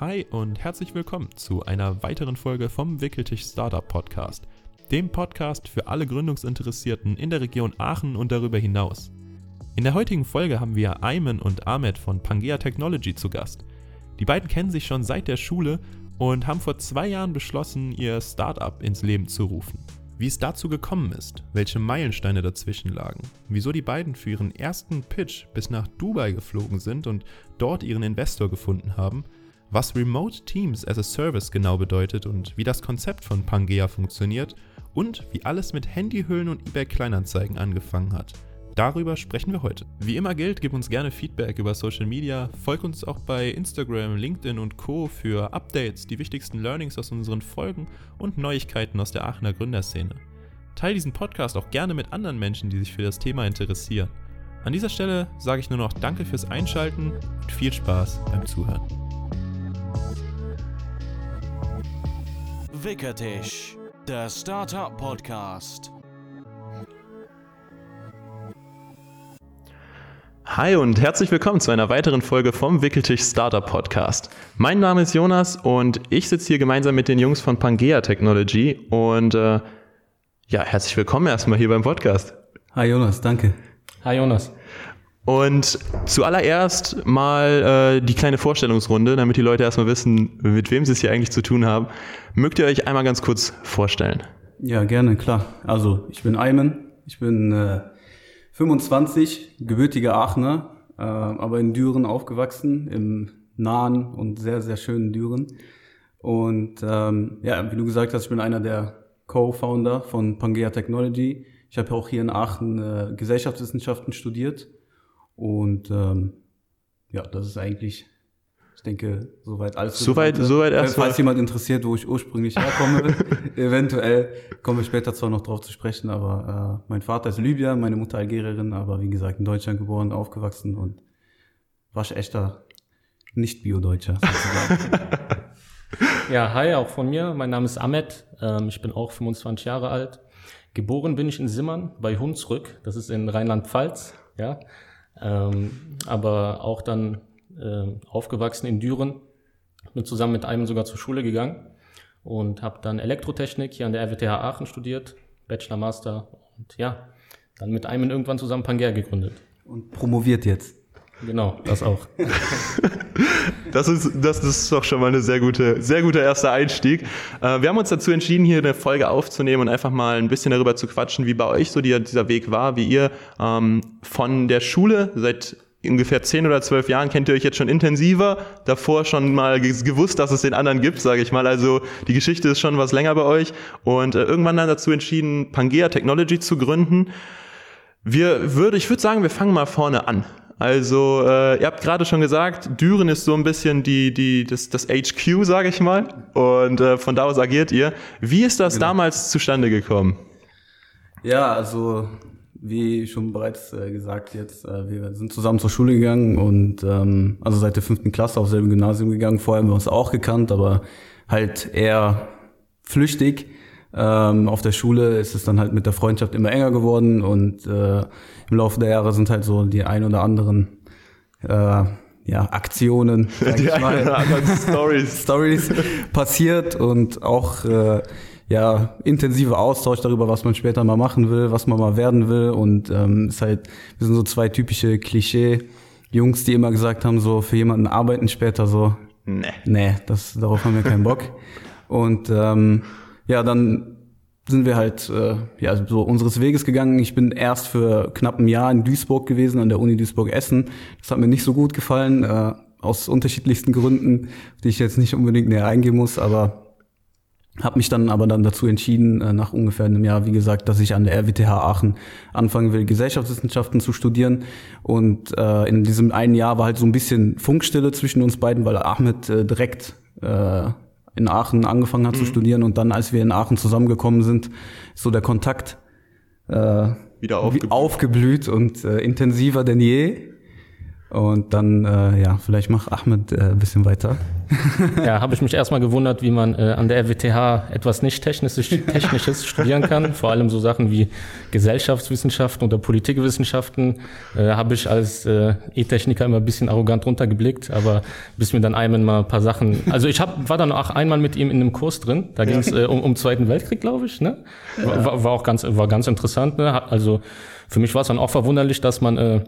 Hi und herzlich willkommen zu einer weiteren Folge vom Wickeltisch Startup Podcast, dem Podcast für alle Gründungsinteressierten in der Region Aachen und darüber hinaus. In der heutigen Folge haben wir Ayman und Ahmed von Pangea Technology zu Gast. Die beiden kennen sich schon seit der Schule und haben vor zwei Jahren beschlossen, ihr Startup ins Leben zu rufen. Wie es dazu gekommen ist, welche Meilensteine dazwischen lagen, wieso die beiden für ihren ersten Pitch bis nach Dubai geflogen sind und dort ihren Investor gefunden haben, was Remote Teams as a Service genau bedeutet und wie das Konzept von Pangea funktioniert und wie alles mit Handyhüllen und eBay Kleinanzeigen angefangen hat – Darüber sprechen wir heute. Wie immer gilt, gib uns gerne Feedback über Social Media, folg uns auch bei Instagram, LinkedIn und Co. für Updates, die wichtigsten Learnings aus unseren Folgen und Neuigkeiten aus der Aachener Gründerszene. Teil diesen Podcast auch gerne mit anderen Menschen, die sich für das Thema interessieren. An dieser Stelle sage ich nur noch Danke fürs Einschalten und viel Spaß beim Zuhören. Wickertisch, der Startup Podcast. Hi und herzlich willkommen zu einer weiteren Folge vom Wickeltisch Startup Podcast. Mein Name ist Jonas und ich sitze hier gemeinsam mit den Jungs von Pangea Technology und äh, ja, herzlich willkommen erstmal hier beim Podcast. Hi Jonas, danke. Hi Jonas. Und zuallererst mal äh, die kleine Vorstellungsrunde, damit die Leute erstmal wissen, mit wem sie es hier eigentlich zu tun haben. Mögt ihr euch einmal ganz kurz vorstellen? Ja, gerne, klar. Also, ich bin Ayman, ich bin äh, 25, gebürtiger Aachener, äh, aber in Düren aufgewachsen, im nahen und sehr, sehr schönen Düren. Und ähm, ja, wie du gesagt hast, ich bin einer der Co-Founder von Pangea Technology. Ich habe auch hier in Aachen äh, Gesellschaftswissenschaften studiert. Und ähm, ja, das ist eigentlich ich denke, soweit alles. Soweit, soweit erstmal. Falls jemand interessiert, wo ich ursprünglich herkomme, eventuell kommen wir später zwar noch drauf zu sprechen, aber äh, mein Vater ist Libyer, meine Mutter Algerierin, aber wie gesagt in Deutschland geboren, aufgewachsen und waschechter Nicht-Bio-Deutscher ja, hi, auch von mir. Mein Name ist Ahmed. Ähm, ich bin auch 25 Jahre alt. Geboren bin ich in Simmern bei Hunsrück. Das ist in Rheinland-Pfalz. Ja. Ähm, aber auch dann äh, aufgewachsen in Düren, bin zusammen mit einem sogar zur Schule gegangen und habe dann Elektrotechnik hier an der RWTH Aachen studiert, Bachelor, Master und ja, dann mit einem irgendwann zusammen Pangea gegründet. Und promoviert jetzt. Genau, das auch. das, ist, das ist doch schon mal eine sehr gute, sehr guter erster Einstieg. Äh, wir haben uns dazu entschieden, hier eine Folge aufzunehmen und einfach mal ein bisschen darüber zu quatschen, wie bei euch so dieser Weg war, wie ihr ähm, von der Schule seit ungefähr zehn oder zwölf Jahren kennt ihr euch jetzt schon intensiver, davor schon mal gewusst, dass es den anderen gibt, sage ich mal. Also die Geschichte ist schon was länger bei euch und äh, irgendwann dann dazu entschieden, Pangea Technology zu gründen. Wir würde, ich würde sagen, wir fangen mal vorne an. Also äh, ihr habt gerade schon gesagt, Düren ist so ein bisschen die, die, das, das HQ, sage ich mal, und äh, von da aus agiert ihr. Wie ist das genau. damals zustande gekommen? Ja, also wie schon bereits äh, gesagt jetzt, äh, wir sind zusammen zur Schule gegangen und ähm, also seit der fünften Klasse auf selben Gymnasium gegangen. Vorher haben wir uns auch gekannt, aber halt eher flüchtig. Ähm, auf der Schule ist es dann halt mit der Freundschaft immer enger geworden und äh, im Laufe der Jahre sind halt so die ein oder anderen äh, ja, Aktionen, die ein oder anderen Stories. Stories passiert und auch äh, ja, intensiver Austausch darüber, was man später mal machen will, was man mal werden will. Und ähm, ist halt, wir sind so zwei typische Klischee-Jungs, die immer gesagt haben, so für jemanden arbeiten später so. Nee. Nee, das, darauf haben wir keinen Bock. Und ähm, ja, dann sind wir halt äh, ja, so unseres Weges gegangen. Ich bin erst für knapp ein Jahr in Duisburg gewesen, an der Uni Duisburg-Essen. Das hat mir nicht so gut gefallen, äh, aus unterschiedlichsten Gründen, die ich jetzt nicht unbedingt näher eingehen muss, aber habe mich dann aber dann dazu entschieden, äh, nach ungefähr einem Jahr, wie gesagt, dass ich an der RWTH Aachen anfangen will, Gesellschaftswissenschaften zu studieren. Und äh, in diesem einen Jahr war halt so ein bisschen Funkstille zwischen uns beiden, weil Ahmed äh, direkt äh, in Aachen angefangen hat mhm. zu studieren. Und dann, als wir in Aachen zusammengekommen sind, so der Kontakt äh, wieder aufgeblüht, aufgeblüht und äh, intensiver denn je. Und dann, äh, ja, vielleicht mach Ahmed äh, ein bisschen weiter. ja, habe ich mich erstmal gewundert, wie man äh, an der RWTH etwas nicht Technisches, Technisches studieren kann. Vor allem so Sachen wie Gesellschaftswissenschaften oder Politikwissenschaften äh, habe ich als äh, E-Techniker immer ein bisschen arrogant runtergeblickt, aber bis mir dann einmal mal ein paar Sachen. Also ich hab, war dann auch einmal mit ihm in einem Kurs drin. Da ging es äh, um, um Zweiten Weltkrieg, glaube ich. Ne? War, war auch ganz, war ganz interessant. Ne? Also für mich war es dann auch verwunderlich, dass man äh,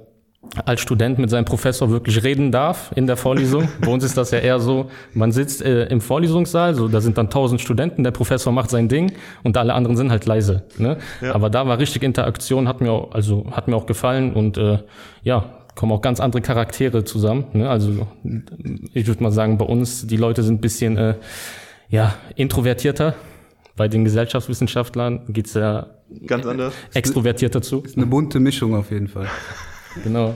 als Student mit seinem Professor wirklich reden darf in der Vorlesung. Bei uns ist das ja eher so, man sitzt äh, im Vorlesungssaal, so da sind dann tausend Studenten, der Professor macht sein Ding und alle anderen sind halt leise. Ne? Ja. Aber da war richtig Interaktion, hat mir auch, also hat mir auch gefallen und äh, ja, kommen auch ganz andere Charaktere zusammen. Ne? Also ich würde mal sagen, bei uns die Leute sind ein bisschen äh, ja introvertierter. Bei den Gesellschaftswissenschaftlern geht's ja ganz anders. Extrovertierter zu. Ist eine bunte Mischung auf jeden Fall. Genau.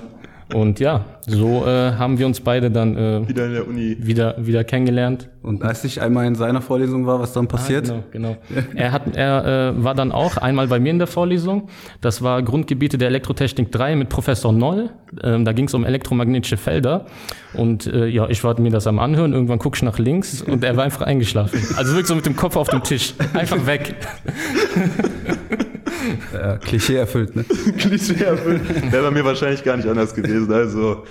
Und ja, so äh, haben wir uns beide dann äh, wieder in der Uni wieder wieder kennengelernt. Und als ich einmal in seiner Vorlesung war, was dann passiert? Ah, genau, genau. er hat er äh, war dann auch einmal bei mir in der Vorlesung. Das war Grundgebiete der Elektrotechnik 3 mit Professor Noll. Ähm, da ging es um elektromagnetische Felder. Und äh, ja, ich war mir das am anhören. Irgendwann guck ich nach links und er war einfach eingeschlafen. Also wirklich so mit dem Kopf auf dem Tisch, einfach weg. Ja, Klischee erfüllt, ne? Klischee erfüllt. Wäre bei mir wahrscheinlich gar nicht anders gewesen. Also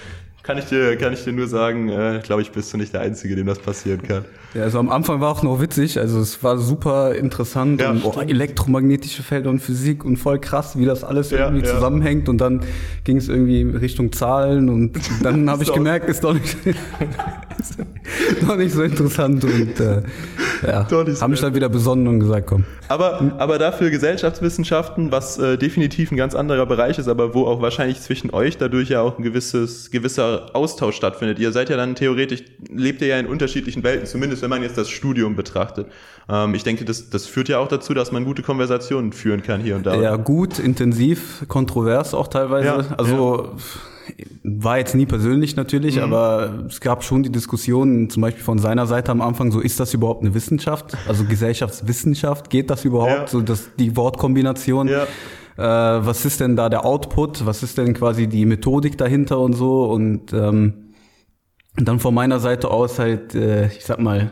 kann ich dir, kann ich dir nur sagen, äh, glaube ich, bist du nicht der Einzige, dem das passieren kann. Ja, also am Anfang war auch noch witzig, also es war super interessant ja, und oh, elektromagnetische Felder und Physik und voll krass, wie das alles ja, irgendwie ja. zusammenhängt und dann ging es irgendwie Richtung Zahlen und dann habe ich gemerkt, ist doch nicht, doch nicht so interessant und äh, ja, haben mich dann wieder besonnen und gesagt, komm. Aber, aber dafür Gesellschaftswissenschaften, was äh, definitiv ein ganz anderer Bereich ist, aber wo auch wahrscheinlich zwischen euch dadurch ja auch ein gewisses, gewisser Austausch stattfindet. Ihr seid ja dann theoretisch, lebt ihr ja in unterschiedlichen Welten, zumindest wenn man jetzt das Studium betrachtet. Ähm, ich denke, das, das führt ja auch dazu, dass man gute Konversationen führen kann hier und da. Ja, gut, intensiv, kontrovers auch teilweise. Ja, also ja war jetzt nie persönlich natürlich, mhm. aber es gab schon die Diskussion, zum Beispiel von seiner Seite am Anfang, so ist das überhaupt eine Wissenschaft? Also Gesellschaftswissenschaft, geht das überhaupt? Ja. So das, die Wortkombination. Ja. Äh, was ist denn da der Output? Was ist denn quasi die Methodik dahinter und so? Und ähm, dann von meiner Seite aus halt, äh, ich sag mal,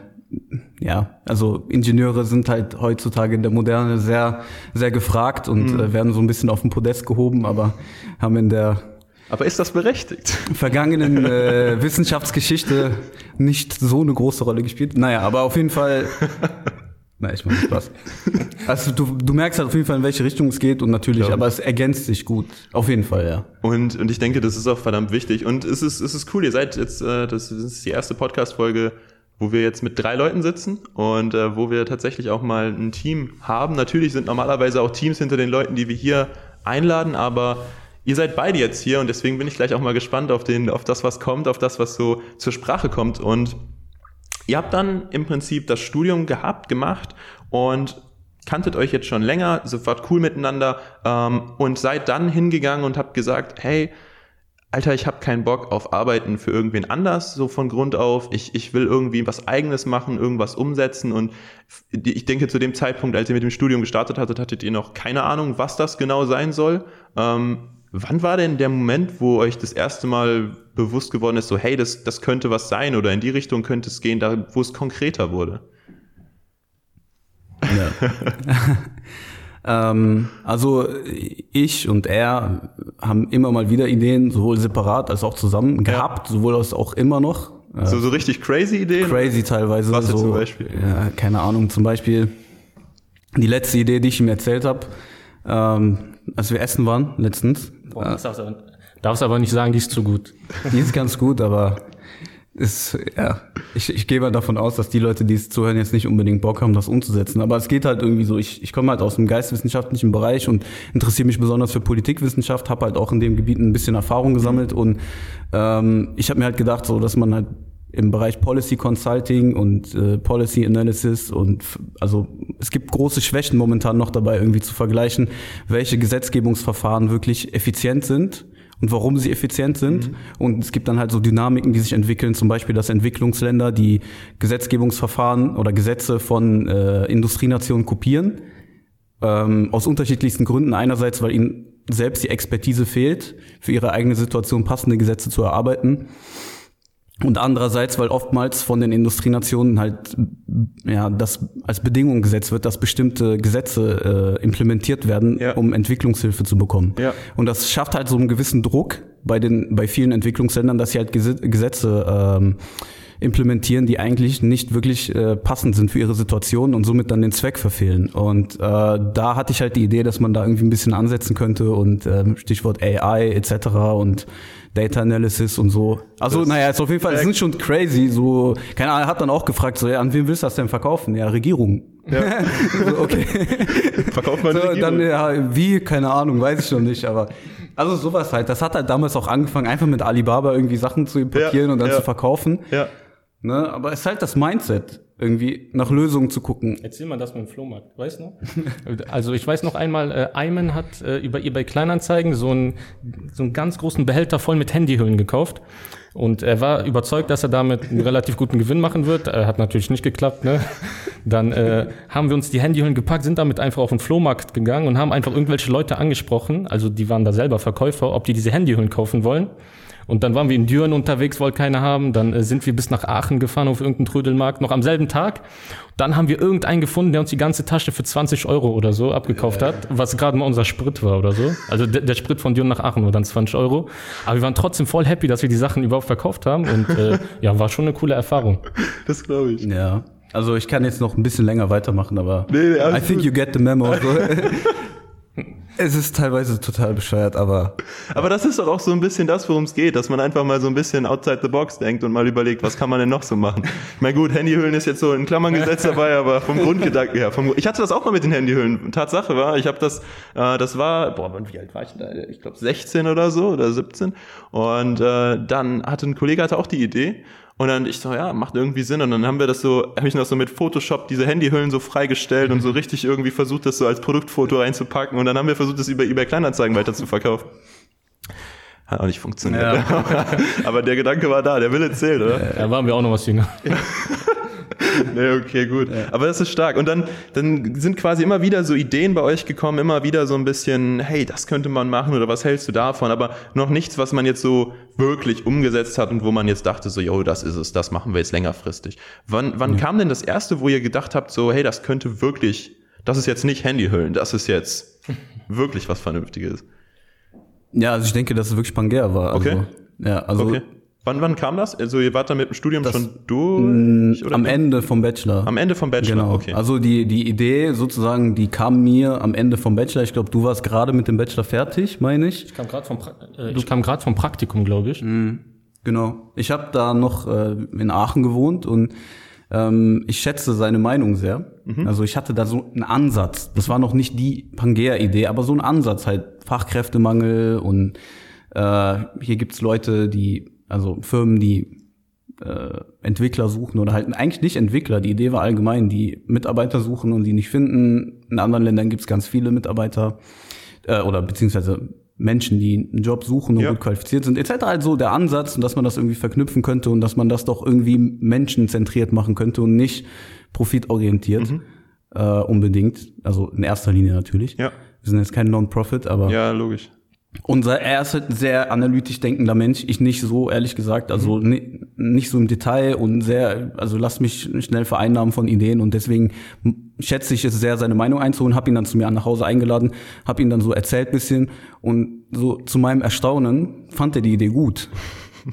ja, also Ingenieure sind halt heutzutage in der Moderne sehr, sehr gefragt und mhm. äh, werden so ein bisschen auf den Podest gehoben, aber haben in der aber ist das berechtigt? Vergangenen äh, Wissenschaftsgeschichte nicht so eine große Rolle gespielt. Naja, aber auf jeden Fall. Na, ich meine Spaß. Also du, du merkst halt auf jeden Fall, in welche Richtung es geht und natürlich, ja. aber es ergänzt sich gut. Auf jeden Fall, ja. Und, und ich denke, das ist auch verdammt wichtig. Und es ist, es ist cool, ihr seid jetzt, äh, das ist die erste Podcast-Folge, wo wir jetzt mit drei Leuten sitzen und äh, wo wir tatsächlich auch mal ein Team haben. Natürlich sind normalerweise auch Teams hinter den Leuten, die wir hier einladen, aber Ihr seid beide jetzt hier und deswegen bin ich gleich auch mal gespannt auf, den, auf das, was kommt, auf das, was so zur Sprache kommt. Und ihr habt dann im Prinzip das Studium gehabt, gemacht und kanntet euch jetzt schon länger, sofort cool miteinander ähm, und seid dann hingegangen und habt gesagt, hey, Alter, ich habe keinen Bock auf Arbeiten für irgendwen anders, so von Grund auf. Ich, ich will irgendwie was eigenes machen, irgendwas umsetzen. Und ich denke, zu dem Zeitpunkt, als ihr mit dem Studium gestartet hattet, hattet ihr noch keine Ahnung, was das genau sein soll. Ähm, Wann war denn der Moment, wo euch das erste Mal bewusst geworden ist, so hey, das, das könnte was sein oder in die Richtung könnte es gehen, da, wo es konkreter wurde? Ja. ähm, also ich und er haben immer mal wieder Ideen, sowohl separat als auch zusammen gehabt, ja. sowohl als auch immer noch. So, so richtig crazy Ideen? Crazy teilweise. Was so, zum Beispiel? Ja, keine Ahnung. Zum Beispiel die letzte Idee, die ich ihm erzählt habe, ähm, als wir essen waren letztens. Boah, das darfst, aber, darfst aber nicht sagen, die ist zu gut. Die ist ganz gut, aber ist, ja, ich, ich gehe mal davon aus, dass die Leute, die es zuhören, jetzt nicht unbedingt Bock haben, das umzusetzen. Aber es geht halt irgendwie so, ich, ich komme halt aus dem geistwissenschaftlichen Bereich und interessiere mich besonders für Politikwissenschaft, habe halt auch in dem Gebiet ein bisschen Erfahrung gesammelt und ähm, ich habe mir halt gedacht, so dass man halt im Bereich Policy Consulting und äh, Policy Analysis und also es gibt große Schwächen momentan noch dabei irgendwie zu vergleichen, welche Gesetzgebungsverfahren wirklich effizient sind und warum sie effizient sind. Mhm. Und es gibt dann halt so Dynamiken, die sich entwickeln, zum Beispiel, dass Entwicklungsländer die Gesetzgebungsverfahren oder Gesetze von äh, Industrienationen kopieren, ähm, aus unterschiedlichsten Gründen. Einerseits, weil ihnen selbst die Expertise fehlt, für ihre eigene Situation passende Gesetze zu erarbeiten. Und andererseits, weil oftmals von den Industrienationen halt ja das als Bedingung gesetzt wird, dass bestimmte Gesetze äh, implementiert werden, Ja. um Entwicklungshilfe zu bekommen. Ja. Und das schafft halt so einen gewissen Druck bei den bei vielen Entwicklungsländern, dass sie halt Gese- Gesetze ähm, implementieren, die eigentlich nicht wirklich äh, passend sind für ihre Situation und somit dann den Zweck verfehlen. Und äh, da hatte ich halt die Idee, dass man da irgendwie ein bisschen ansetzen könnte und ähm, Stichwort AI etc. und Data Analysis und so. Also Das- naja, ist auf jeden Fall, es sind schon crazy. So, keine Ahnung, er hat dann auch gefragt, so, ja, an wen willst du das denn verkaufen? Ja, Regierung. so, okay. Verkauft man So, dann, ja, wie, keine Ahnung, weiß ich schon nicht, aber also sowas halt. Das hat halt damals auch angefangen, einfach mit Alibaba irgendwie Sachen zu importieren Ja, und dann ja. zu verkaufen. Ja. Ne? Aber es ist halt das Mindset, irgendwie nach Lösungen zu gucken. Erzähl mal das mit dem Flohmarkt, weißt du? Also ich weiß noch einmal, äh, Ayman hat äh, über eBay Kleinanzeigen so einen, so einen ganz großen Behälter voll mit Handyhüllen gekauft. Und er war überzeugt, dass er damit einen relativ guten Gewinn machen wird. Äh, hat natürlich nicht geklappt. Ne? Dann äh, haben wir uns die Handyhüllen gepackt, sind damit einfach auf den Flohmarkt gegangen und haben einfach irgendwelche Leute angesprochen, also die waren da selber Verkäufer, ob die diese Handyhüllen kaufen wollen. Und dann waren wir in Düren unterwegs, wollte keiner haben. Dann äh, sind wir bis nach Aachen gefahren auf irgendeinen Trödelmarkt, noch am selben Tag. Dann haben wir irgendeinen gefunden, der uns die ganze Tasche für 20 Euro oder so abgekauft hat, was gerade mal unser Sprit war oder so. Also der, der Sprit von Düren nach Aachen war dann 20 Euro. Aber wir waren trotzdem voll happy, dass wir die Sachen überhaupt verkauft haben. Und äh, ja, war schon eine coole Erfahrung. Das glaube ich. Ja. Also ich kann jetzt noch ein bisschen länger weitermachen, aber Nee, nee, I think gut. you get the memo. Es ist teilweise total bescheuert, aber Aber das ist doch auch so ein bisschen das, worum es geht, dass man einfach mal so ein bisschen outside the box denkt und mal überlegt, was kann man denn noch so machen. Ich meine, gut, Handyhüllen ist jetzt so in Klammern gesetzt dabei, aber vom Grundgedanken her. Vom, ich hatte das auch mal mit den Handyhüllen. Tatsache war, ich habe das, äh, das war, boah, wie alt war ich denn da? Ich glaube 16 oder so oder 17. Und äh, dann hatte ein Kollege hatte auch die Idee. Und dann ich so, ja, macht irgendwie Sinn. Und dann haben wir das so, habe ich noch so mit Photoshop diese Handyhüllen so freigestellt und so richtig irgendwie versucht, das so als Produktfoto reinzupacken. Und dann haben wir versucht, das über eBay Kleinanzeigen weiter zu verkaufen. Hat auch nicht funktioniert. Aber der Gedanke war da, der Wille zählt, oder? Da waren wir auch noch was jünger. Nee, okay, gut. Aber das ist stark. Und dann, dann sind quasi immer wieder so Ideen bei euch gekommen, immer wieder so ein bisschen, hey, das könnte man machen oder was hältst du davon? Aber noch nichts, was man jetzt so wirklich umgesetzt hat und wo man jetzt dachte, so, yo, das ist es, das machen wir jetzt längerfristig. Wann, wann kam denn das erste, wo ihr gedacht habt, so, hey, das könnte wirklich, das ist jetzt nicht Handyhüllen, das ist jetzt wirklich was Vernünftiges? ja, also ich denke, dass es wirklich Pangea war. Also, Okay. Ja, also Okay. Wann, wann kam das? Also ihr wart da mit dem Studium schon durch? Oder am Ende vom Bachelor. Am Ende vom Bachelor, Genau. okay. Also die, die Idee sozusagen, die kam mir am Ende vom Bachelor. Ich glaube, du warst gerade mit dem Bachelor fertig, meine ich. Ich kam gerade vom, pra äh, ich kam grad vom Praktikum, glaube ich. Genau. Ich habe da noch äh, in Aachen gewohnt und ähm, ich schätze seine Meinung sehr. Also ich hatte da so einen Ansatz. Das war noch nicht die Pangea-Idee, aber so ein Ansatz halt Fachkräftemangel und äh, hier gibt's Leute, die, also Firmen, die äh, Entwickler suchen oder halt eigentlich nicht Entwickler. Die Idee war allgemein, die Mitarbeiter suchen und die nicht finden. In anderen Ländern gibt's ganz viele Mitarbeiter äh, oder beziehungsweise Menschen, die einen Job suchen und Ja. gut qualifiziert sind, etc. Also der Ansatz und dass man das irgendwie verknüpfen könnte und dass man das doch irgendwie menschenzentriert machen könnte und nicht profitorientiert äh, unbedingt. Also in erster Linie natürlich. Ja. Wir sind jetzt kein Non-Profit, aber Ja, logisch. Unser, er ist halt ein sehr analytisch denkender Mensch. Ich nicht so, ehrlich gesagt. Also ni- nicht so im Detail und sehr, also lass mich schnell vereinnahmen von Ideen und deswegen schätze ich es sehr, seine Meinung einzuholen. Hab ihn dann zu mir nach Hause eingeladen, hab ihn dann so erzählt bisschen und so zu meinem Erstaunen fand er die Idee gut.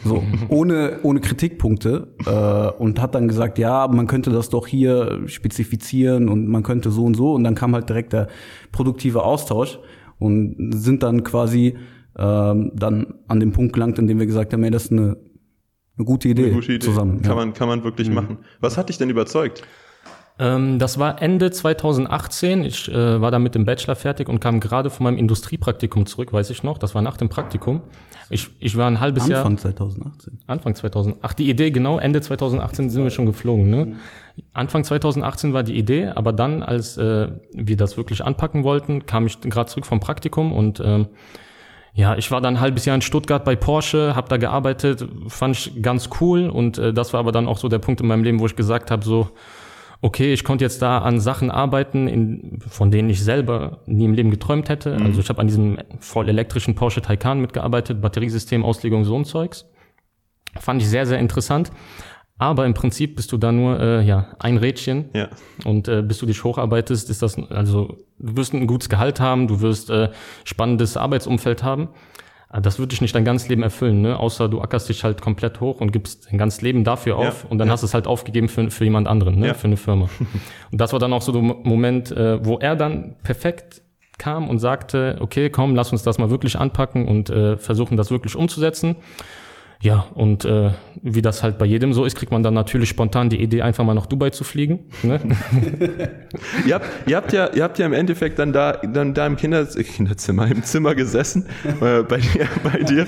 So, ohne, ohne Kritikpunkte äh, und hat dann gesagt, ja, man könnte das doch hier spezifizieren und man könnte so und so und dann kam halt direkt der produktive Austausch und sind dann quasi ähm, dann an dem Punkt gelangt, in dem wir gesagt haben, ey, das ist eine, eine gute Idee, Eine gute Idee. zusammen. Kann, ja. man, kann man wirklich machen. Was hat dich denn überzeugt? Ähm, das war Ende 2018. Ich äh, war dann mit dem Bachelor fertig und kam gerade von meinem Industriepraktikum zurück, weiß ich noch. Das war nach dem Praktikum. Ich, ich war ein halbes Jahr. Anfang 2018. Anfang 2000. Ach, die Idee, genau, Ende 2018 sind wir schon geflogen. Ne? Anfang 2018 war die Idee, aber dann, als äh, wir das wirklich anpacken wollten, kam ich gerade zurück vom Praktikum und ähm, ja, ich war dann ein halbes Jahr in Stuttgart bei Porsche, habe da gearbeitet, fand ich ganz cool und äh, das war aber dann auch so der Punkt in meinem Leben, wo ich gesagt habe, so, okay, ich konnte jetzt da an Sachen arbeiten, in, von denen ich selber nie im Leben geträumt hätte. Also ich habe an diesem voll elektrischen Porsche Taycan mitgearbeitet, Batteriesystem, Auslegung, so ein Zeugs. Fand ich sehr, sehr interessant. Aber im Prinzip bist du da nur äh, ja ein Rädchen Ja. und äh, bis du dich hocharbeitest, ist das also du wirst ein gutes Gehalt haben, du wirst äh, spannendes Arbeitsumfeld haben. Aber Das wird dich nicht dein ganzes Leben erfüllen, ne? Außer du ackerst dich halt komplett hoch und gibst dein ganzes Leben dafür Ja, auf und dann ja. hast du es halt aufgegeben für, für jemand anderen, ne? Ja. Für eine Firma. und das war dann auch so der Mo- Moment, äh, wo er dann perfekt kam und sagte, okay, komm, lass uns das mal wirklich anpacken und äh, versuchen, das wirklich umzusetzen. Ja, und äh, wie das halt bei jedem so ist, kriegt man dann natürlich spontan die Idee, einfach mal nach Dubai zu fliegen. Ne? Ihr habt, ihr habt ja, ihr habt ja im Endeffekt dann da, dann da im Kinder, Kinderzimmer, im Zimmer gesessen, äh, bei dir, bei dir.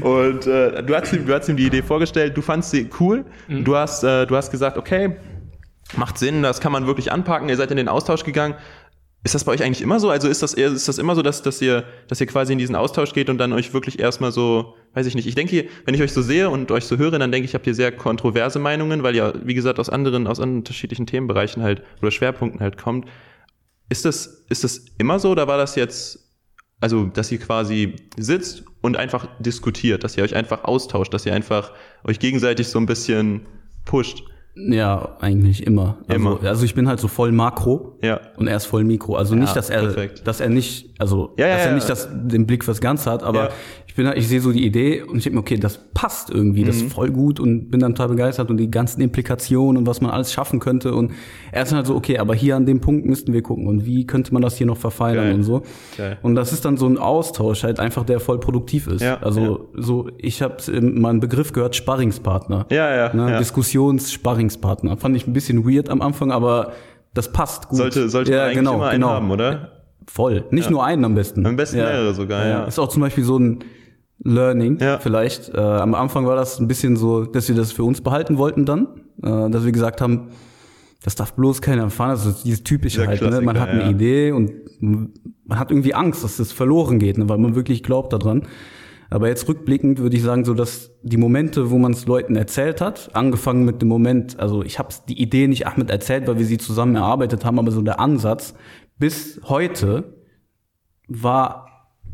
Und äh, du hast ihm, du hast ihm die Idee vorgestellt, du fandst sie cool. Du hast, äh, du hast gesagt, okay, macht Sinn, das kann man wirklich anpacken. Ihr seid in den Austausch gegangen. Ist das bei euch eigentlich immer so? Also ist das eher, ist das immer so, dass, dass ihr, dass ihr quasi in diesen Austausch geht und dann euch wirklich erstmal so, weiß ich nicht. Ich denke, wenn ich euch so sehe und euch so höre, dann denke ich, habt ihr sehr kontroverse Meinungen, weil ihr, wie gesagt, aus anderen, aus unterschiedlichen Themenbereichen halt oder Schwerpunkten halt kommt. Ist das, ist das immer so oder war das jetzt, also, dass ihr quasi sitzt und einfach diskutiert, dass ihr euch einfach austauscht, dass ihr einfach euch gegenseitig so ein bisschen pusht? Ja, eigentlich immer. Also, Immer. also ich bin halt so voll Makro Ja. und er ist voll Mikro. Also nicht, dass er, perfekt. dass er nicht, also Ja, ja, dass er ja. nicht das, den Blick fürs Ganze hat, aber Ja. Ich bin halt, ich sehe so die Idee und ich denke mir, okay, das passt irgendwie, das Mhm. ist voll gut und bin dann total begeistert und die ganzen Implikationen und was man alles schaffen könnte und er ist dann halt so, okay, aber hier an dem Punkt müssten wir gucken und wie könnte man das hier noch verfeinern Geil. und so. Geil. Und das ist dann so ein Austausch halt einfach, der voll produktiv ist. Ja, also so, ich habe mal einen Begriff gehört, Sparringspartner. Ja, ja, Ne, ja. Diskussions-Sparringspartner. Fand ich ein bisschen weird am Anfang, aber das passt gut. Sollte, sollte man eigentlich immer einen haben, oder? Voll. Nicht nur einen am besten. Am besten mehrere sogar, ja. Ist auch zum Beispiel so ein Learning Ja. vielleicht. Äh, am Anfang war das ein bisschen so, dass wir das für uns behalten wollten dann. Äh, dass wir gesagt haben, das darf bloß keiner erfahren. Das ist dieses typische halt. Ne? Man hat eine ja. Idee und man hat irgendwie Angst, dass das verloren geht, ne? weil man wirklich glaubt daran. Aber jetzt rückblickend würde ich sagen, so dass die Momente, wo man es Leuten erzählt hat, angefangen mit dem Moment, also ich habe die Idee nicht Ahmed erzählt, weil wir sie zusammen erarbeitet haben, aber so der Ansatz bis heute war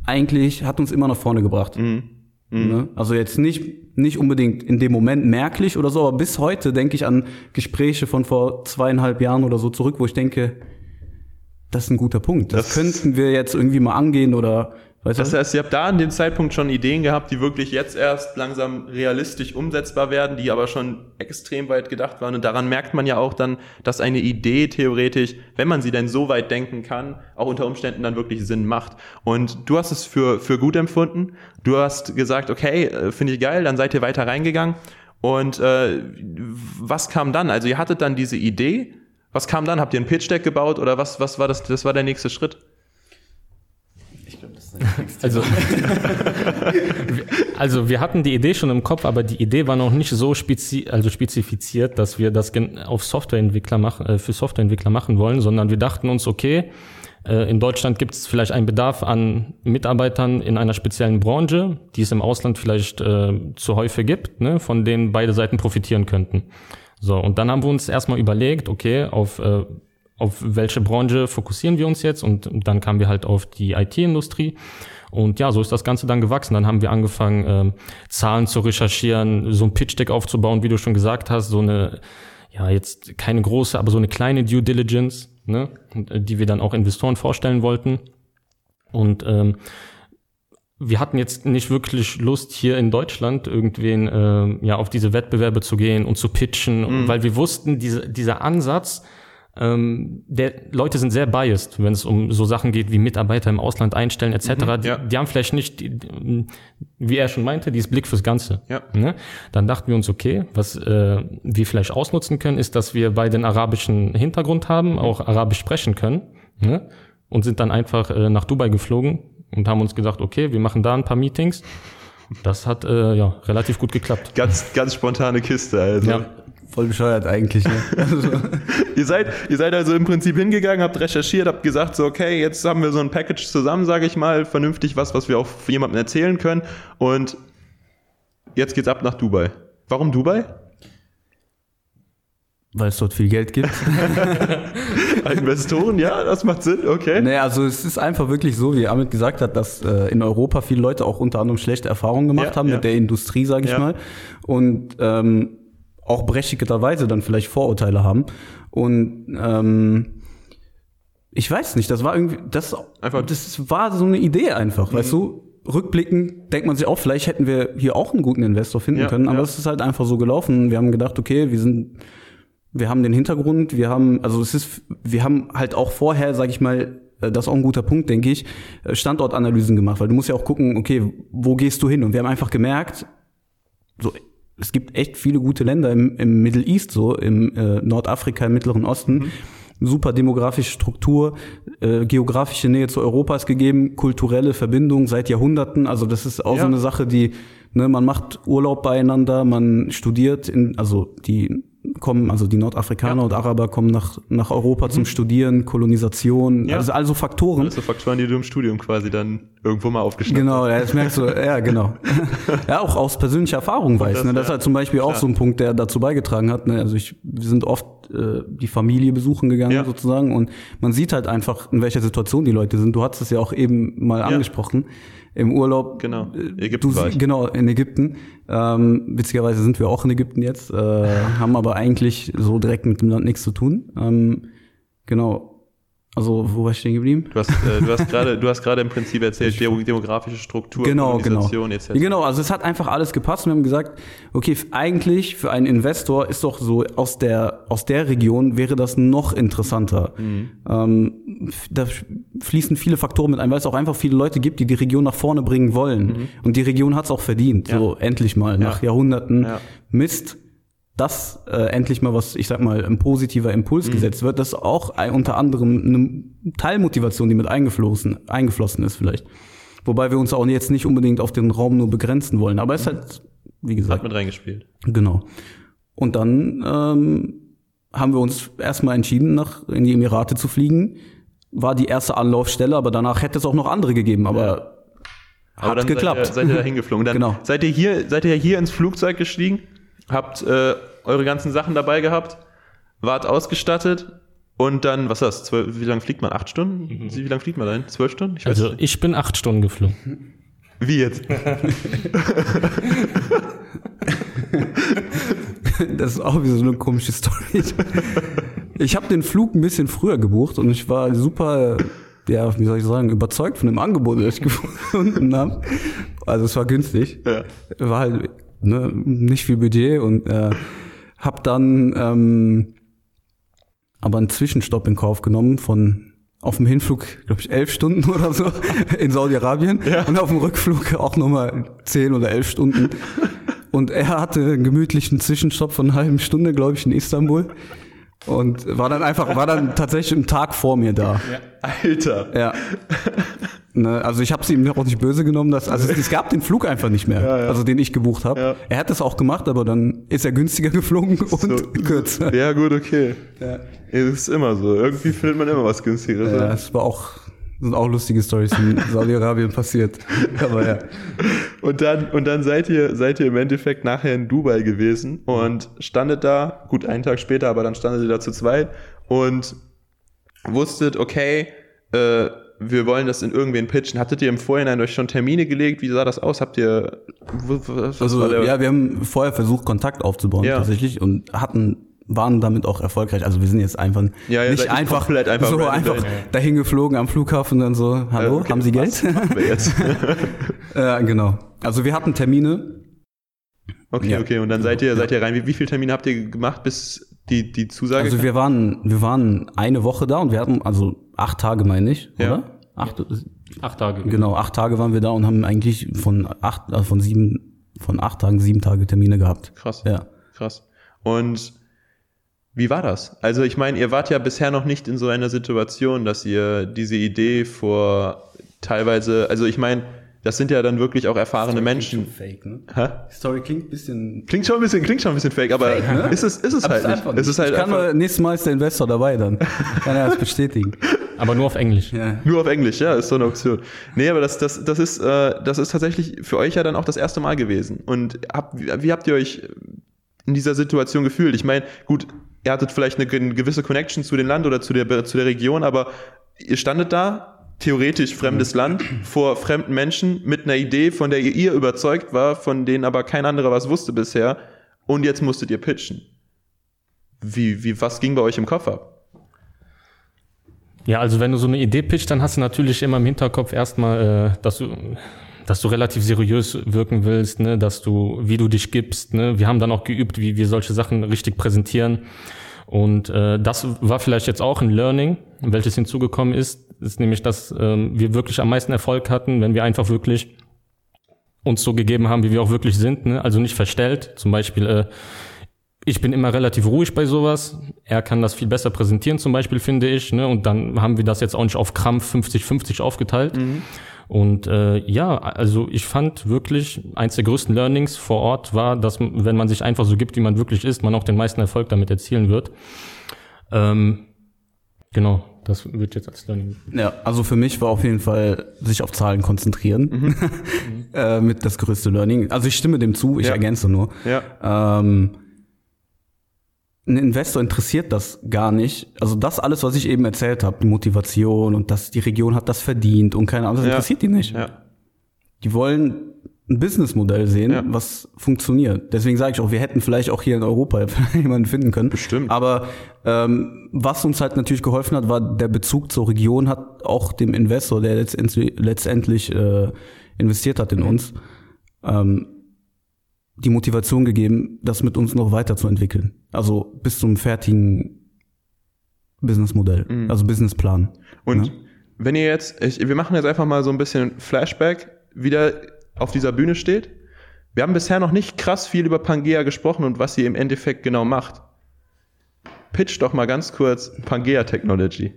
eigentlich, hat uns immer nach vorne gebracht. Ne? Also jetzt nicht, nicht unbedingt in dem Moment merklich oder so, aber bis heute denke ich an Gespräche von vor zweieinhalb Jahren oder so zurück, wo ich denke, das ist ein guter Punkt. Das, Das- könnten wir jetzt irgendwie mal angehen oder weißt Das heißt, ihr habt da an dem Zeitpunkt schon Ideen gehabt, die wirklich jetzt erst langsam realistisch umsetzbar werden, die aber schon extrem weit gedacht waren. Und daran merkt man ja auch dann, dass eine Idee theoretisch, wenn man sie denn so weit denken kann, auch unter Umständen dann wirklich Sinn macht. Und du hast es für, für gut empfunden. Du hast gesagt, okay, äh, finde ich geil, dann seid ihr weiter reingegangen. Und äh, was kam dann? Also ihr hattet dann diese Idee. Was kam dann? Habt ihr ein Pitch-Deck gebaut oder was, was war das? Das war der nächste Schritt. Also, also wir hatten die Idee schon im Kopf, aber die Idee war noch nicht so spezi also spezifiziert, dass wir das auf Softwareentwickler machen, äh, für Softwareentwickler machen wollen, sondern wir dachten uns, okay, äh, in Deutschland gibt es vielleicht einen Bedarf an Mitarbeitern in einer speziellen Branche, die es im Ausland vielleicht äh, zu häufig gibt, ne, von denen beide Seiten profitieren könnten. So, und dann haben wir uns erstmal überlegt, okay, auf äh, auf welche Branche fokussieren wir uns jetzt? Und dann kamen wir halt auf die IT-Industrie. Und ja, so ist das Ganze dann gewachsen. Dann haben wir angefangen, ähm, Zahlen zu recherchieren, so ein Pitch-Deck aufzubauen, wie du schon gesagt hast, so eine, ja, jetzt keine große, aber so eine kleine Due Diligence, ne, äh, die wir dann auch Investoren vorstellen wollten. Und ähm, wir hatten jetzt nicht wirklich Lust, hier in Deutschland irgendwen ähm, ja auf diese Wettbewerbe zu gehen und zu pitchen, weil wir wussten, diese, dieser Ansatz, ähm, der Leute sind sehr biased, wenn es um so Sachen geht wie Mitarbeiter im Ausland einstellen etc. die, ja. die haben vielleicht nicht, die, die, wie er schon meinte, dieses Blick fürs Ganze. Ja. Ne? Dann dachten wir uns, okay, was äh, wir vielleicht ausnutzen können, ist, dass wir beide einen arabischen Hintergrund haben, auch Arabisch sprechen können ne? und sind dann einfach äh, nach Dubai geflogen und haben uns gesagt, okay, wir machen da ein paar Meetings. Das hat äh, ja relativ gut geklappt. Ganz, ganz spontane Kiste, also. Ja. Voll bescheuert eigentlich. Ne? Also, Ihr seid, ihr seid also im Prinzip hingegangen, habt recherchiert, habt gesagt, so, okay, jetzt haben wir so ein Package zusammen, sage ich mal, vernünftig was, was wir auch jemandem erzählen können. Und jetzt geht's ab nach Dubai. Warum Dubai? weil es dort viel Geld gibt. Investoren, ja, das macht Sinn, okay. Nee, also es ist einfach wirklich so, wie Amit gesagt hat, dass äh, in Europa viele Leute auch unter anderem schlechte Erfahrungen gemacht Ja, haben ja. mit der Industrie, sage ich Ja. mal. Und ähm, auch berechtigterweise dann vielleicht Vorurteile haben. Und ähm, ich weiß nicht, das war irgendwie, das, Einfach- das war so eine Idee einfach, weißt du? Rückblickend denkt man sich auch, vielleicht hätten wir hier auch einen guten Investor finden Ja, können, aber ja. es ist halt einfach so gelaufen. Wir haben gedacht, okay, wir sind wir haben den Hintergrund, wir haben, also es ist, wir haben halt auch vorher, sag ich mal, äh, das ist auch ein guter Punkt, denke ich, äh, Standortanalysen gemacht, weil du musst ja auch gucken, okay, wo gehst du hin? Und wir haben einfach gemerkt, so, es gibt echt viele gute Länder im, im Middle East, so im äh, Nordafrika, im Mittleren Osten. Super demografische Struktur, äh, geografische Nähe zu Europa ist gegeben, kulturelle Verbindung seit Jahrhunderten. Also das ist auch Ja. so eine Sache, die, ne, man macht Urlaub beieinander, man studiert in, also die kommen, also die Nordafrikaner Ja. und Araber kommen nach, nach Europa zum Studieren, Kolonisation, Ja. also also Faktoren. Das sind Faktoren, die du im Studium quasi dann irgendwo mal aufgeschnappt Genau, ja, das merkst du, ja, genau. ja, auch aus persönlicher Erfahrung weiß. das, ne? Das ist halt zum Beispiel auch Klar. so ein Punkt, der dazu beigetragen hat. Ne? Also ich, wir sind oft äh, die Familie besuchen gegangen Ja. sozusagen und man sieht halt einfach, in welcher Situation die Leute sind. Du hattest es ja auch eben mal angesprochen. Im Urlaub. Genau. äh, Ägypten du. Genau, in Ägypten. Ähm, witzigerweise sind wir auch in Ägypten jetzt, äh, haben aber eigentlich so direkt mit dem Land nichts zu tun. Ähm, genau. Also, wo war ich stehen geblieben? Du hast, äh, du hast gerade, du hast gerade im Prinzip erzählt, demo- demografische Struktur, Genau, genau. Organisation etc. Ja, genau, also es hat einfach alles gepasst. Wir haben gesagt, okay, eigentlich für einen Investor ist doch so aus der aus der Region wäre das noch interessanter. Mhm. Ähm, da fließen viele Faktoren mit ein, weil es auch einfach viele Leute gibt, die die Region nach vorne bringen wollen. Und die Region hat es auch verdient, Mhm. Ja. so endlich mal nach Ja. Jahrhunderten Ja. Mist. Dass äh, endlich mal was, ich sag mal, ein positiver Mhm. Impuls gesetzt wird, das ist auch ein, unter anderem eine Teilmotivation, die mit eingeflossen, eingeflossen ist vielleicht. Wobei wir uns auch jetzt nicht unbedingt auf den Raum nur begrenzen wollen. Aber es ist halt, wie Hat gesagt, mit reingespielt. genau. Und dann ähm, haben wir uns erstmal entschieden, nach in die Emirate zu fliegen. War die erste Anlaufstelle, aber danach hätte es auch noch andere gegeben. Aber Aber hat dann geklappt. Seid ihr, seid ihr da hingeflogen. Dann Genau. seid ihr hier, seid ihr hier ins Flugzeug gestiegen, habt äh, eure ganzen Sachen dabei gehabt, wart ausgestattet und dann, was ist das? Zwölf, wie lange fliegt man? Acht Stunden? Wie lange fliegt man dahin? Zwölf Stunden? Ich weiß Also nicht. ich bin acht Stunden geflogen. Wie jetzt? das ist auch wieder so eine komische Story. Ich habe den Flug ein bisschen früher gebucht und ich war super, ja, wie soll ich sagen, überzeugt von dem Angebot, das ich gefunden habe. Also es war günstig. Ja. War halt ne, nicht viel Budget und äh, habe dann ähm, aber einen Zwischenstopp in Kauf genommen von auf dem Hinflug, glaube ich, elf Stunden oder so in Saudi-Arabien und auf dem Rückflug auch nochmal zehn oder elf Stunden. Und er hatte einen gemütlichen Zwischenstopp von einer halben Stunde, glaube ich, in Istanbul. Und war dann einfach, war dann tatsächlich einen Tag vor mir da. Alter. Ja. Ne, also ich habe es ihm auch nicht böse genommen, dass also es, es gab den Flug einfach nicht mehr, also den ich gebucht habe. Ja. Er hat es auch gemacht, aber dann ist er günstiger geflogen und kürzer. Ja, gut, okay. Ja. Es ist immer so. Irgendwie findet man immer was günstigeres. Ja, es war auch sind auch lustige Stories in Saudi-Arabien passiert. Aber ja. Und dann, und dann seid ihr, seid ihr im Endeffekt nachher in Dubai gewesen und standet da, gut, einen Tag später, aber dann standet ihr da zu zweit und wusstet, okay, äh, wir wollen das in irgendwen pitchen. Hattet ihr im Vorhinein euch schon Termine gelegt? Wie sah das aus? Habt ihr, Also ja, wir haben vorher versucht, Kontakt aufzubauen Ja. tatsächlich und hatten waren damit auch erfolgreich. Also wir sind jetzt einfach Ja, ihr nicht einfach, einfach so einfach dahin. dahin geflogen am Flughafen dann so, hallo, okay, haben Sie Geld? ja, genau. Also wir hatten Termine. Okay, Ja. okay. Und dann seid ihr, Ja. seid ihr rein. Wie, wie viele Termine habt ihr gemacht, bis die, die Zusage Also wir waren, wir waren eine Woche da und wir hatten, also acht Tage meine ich, Ja. oder? Acht, Acht Tage. genau, acht Tage waren wir da und haben eigentlich von acht, also von sieben, von acht Tagen sieben Tage Termine gehabt. Krass. Ja. Krass. Und wie war das? Also ich meine, ihr wart ja bisher noch nicht in so einer Situation, dass ihr diese Idee vor teilweise, also ich meine, das sind ja dann wirklich auch erfahrene Menschen. Fake, ne? Hä? Story klingt ein bisschen. Klingt schon ein bisschen, klingt schon ein bisschen fake, aber Fake, ne? ist es, ist es Aber halt ist nicht. einfach Es ist halt ich kann einfach nur, nächstes Mal ist der Investor dabei dann. Kann er das bestätigen. Aber nur auf Englisch. Ja. nur auf Englisch, ja, ist so eine Option. Nee, aber das, das, das ist, äh, das ist tatsächlich für euch ja dann auch das erste Mal gewesen. Und habt, wie, wie habt ihr euch in dieser Situation gefühlt? Ich meine, gut, ihr hattet vielleicht eine, ge- gewisse Connection zu dem Land oder zu der, zu der Region, aber ihr standet da, theoretisch fremdes Land, vor fremden Menschen mit einer Idee, von der ihr, ihr überzeugt war, von denen aber kein anderer was wusste bisher. Und jetzt musstet ihr pitchen. Wie, wie, was ging bei euch im Kopf ab? Ja, also wenn du so eine Idee pitcht, dann hast du natürlich immer im Hinterkopf erstmal, äh, dass du dass du relativ seriös wirken willst, ne, dass du, wie du dich gibst, ne, wir haben dann auch geübt, wie wir solche Sachen richtig präsentieren. Und äh, das war vielleicht jetzt auch ein Learning, welches hinzugekommen ist, ist nämlich, dass ähm, wir wirklich am meisten Erfolg hatten, wenn wir einfach wirklich uns so gegeben haben, wie wir auch wirklich sind, ne? also nicht verstellt. Zum Beispiel, äh, ich bin immer relativ ruhig bei sowas. Er kann das viel besser präsentieren, zum Beispiel, finde ich. Ne? Und dann haben wir das jetzt auch nicht auf Krampf 50-50 aufgeteilt. Und äh, ja, also ich fand wirklich, eins der größten Learnings vor Ort war, dass wenn man sich einfach so gibt, wie man wirklich ist, man auch den meisten Erfolg damit erzielen wird. Ähm, genau, das wird jetzt als Learning. Ja, also für mich war auf jeden Fall sich auf Zahlen konzentrieren äh, mit das größte Learning. Also ich stimme dem zu, ich Ja. ergänze nur. Ja. Ähm, ein Investor interessiert das gar nicht. Also das alles, was ich eben erzählt habe, die Motivation und dass die Region hat das verdient und keine Ahnung, das Ja. interessiert die nicht. Ja. Die wollen ein Businessmodell sehen, Ja. was funktioniert. Deswegen sage ich auch, wir hätten vielleicht auch hier in Europa jemanden finden können. Bestimmt. Aber ähm, was uns halt natürlich geholfen hat, war der Bezug zur Region, hat auch dem Investor, der letztendlich, letztendlich äh, investiert hat in uns, ähm, die Motivation gegeben, das mit uns noch weiterzuentwickeln. Also bis zum fertigen Businessmodell, also Businessplan. Und Ja. wenn ihr jetzt, ich, wir machen jetzt einfach mal so ein bisschen Flashback, wieder auf dieser Bühne steht. Wir haben bisher noch nicht krass viel über Pangea gesprochen und was sie im Endeffekt genau macht. Pitch doch mal ganz kurz Pangea Technology.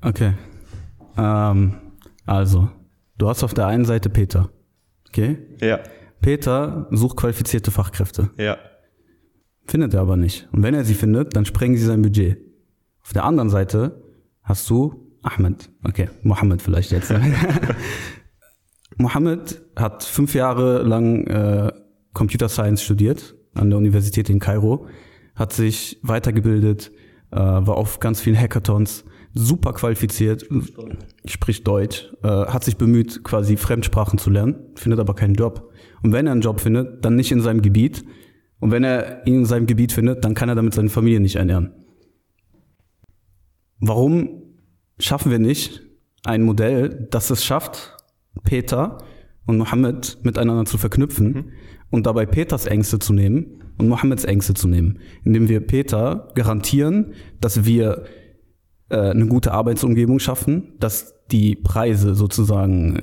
Okay. Ähm, also, du hast auf der einen Seite Peter. Okay? Ja, Peter sucht qualifizierte Fachkräfte. ja, Findet er aber nicht. Und wenn er sie findet, dann sprengen sie sein Budget. Auf der anderen Seite hast du Ahmed. Okay, Mohammed vielleicht jetzt. Mohammed hat fünf Jahre lang äh, Computer Science studiert an der Universität in Kairo, hat sich weitergebildet, äh, war auf ganz vielen Hackathons, super qualifiziert, spricht Deutsch, äh, hat sich bemüht, quasi Fremdsprachen zu lernen, findet aber keinen Job. Und wenn er einen Job findet, dann nicht in seinem Gebiet. Und wenn er ihn in seinem Gebiet findet, dann kann er damit seine Familie nicht ernähren. Warum schaffen wir nicht ein Modell, das es schafft, Peter und Mohammed miteinander zu verknüpfen und dabei Peters Ängste zu nehmen und Mohammeds Ängste zu nehmen, indem wir Peter garantieren, dass wir äh, eine gute Arbeitsumgebung schaffen, dass die Preise sozusagen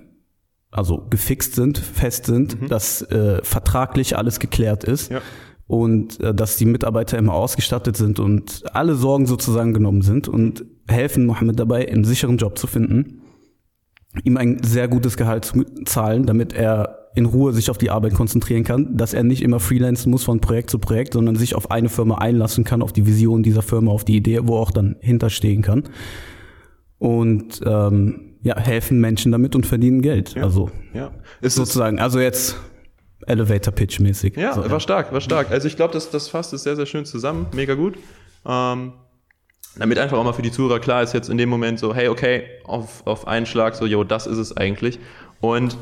also gefixt sind, fest sind, dass äh, vertraglich alles geklärt ist Ja. und äh, dass die Mitarbeiter immer ausgestattet sind und alle Sorgen sozusagen genommen sind und helfen Mohammed dabei, einen sicheren Job zu finden, ihm ein sehr gutes Gehalt zu zahlen, damit er in Ruhe sich auf die Arbeit konzentrieren kann, dass er nicht immer freelancen muss von Projekt zu Projekt, sondern sich auf eine Firma einlassen kann, auf die Vision dieser Firma, auf die Idee, wo er auch dann hinterstehen kann. Und ähm, ja, helfen Menschen damit und verdienen Geld. Also ja. Ist sozusagen, also jetzt Elevator Pitch mäßig. ja, so, war stark, war stark. Also ich glaube, das, das fasst es sehr, sehr schön zusammen. Mega gut. Ähm, damit einfach auch mal für die Zuhörer klar ist jetzt in dem Moment so, hey, okay, auf, auf einen Schlag so, yo, das ist es eigentlich. Und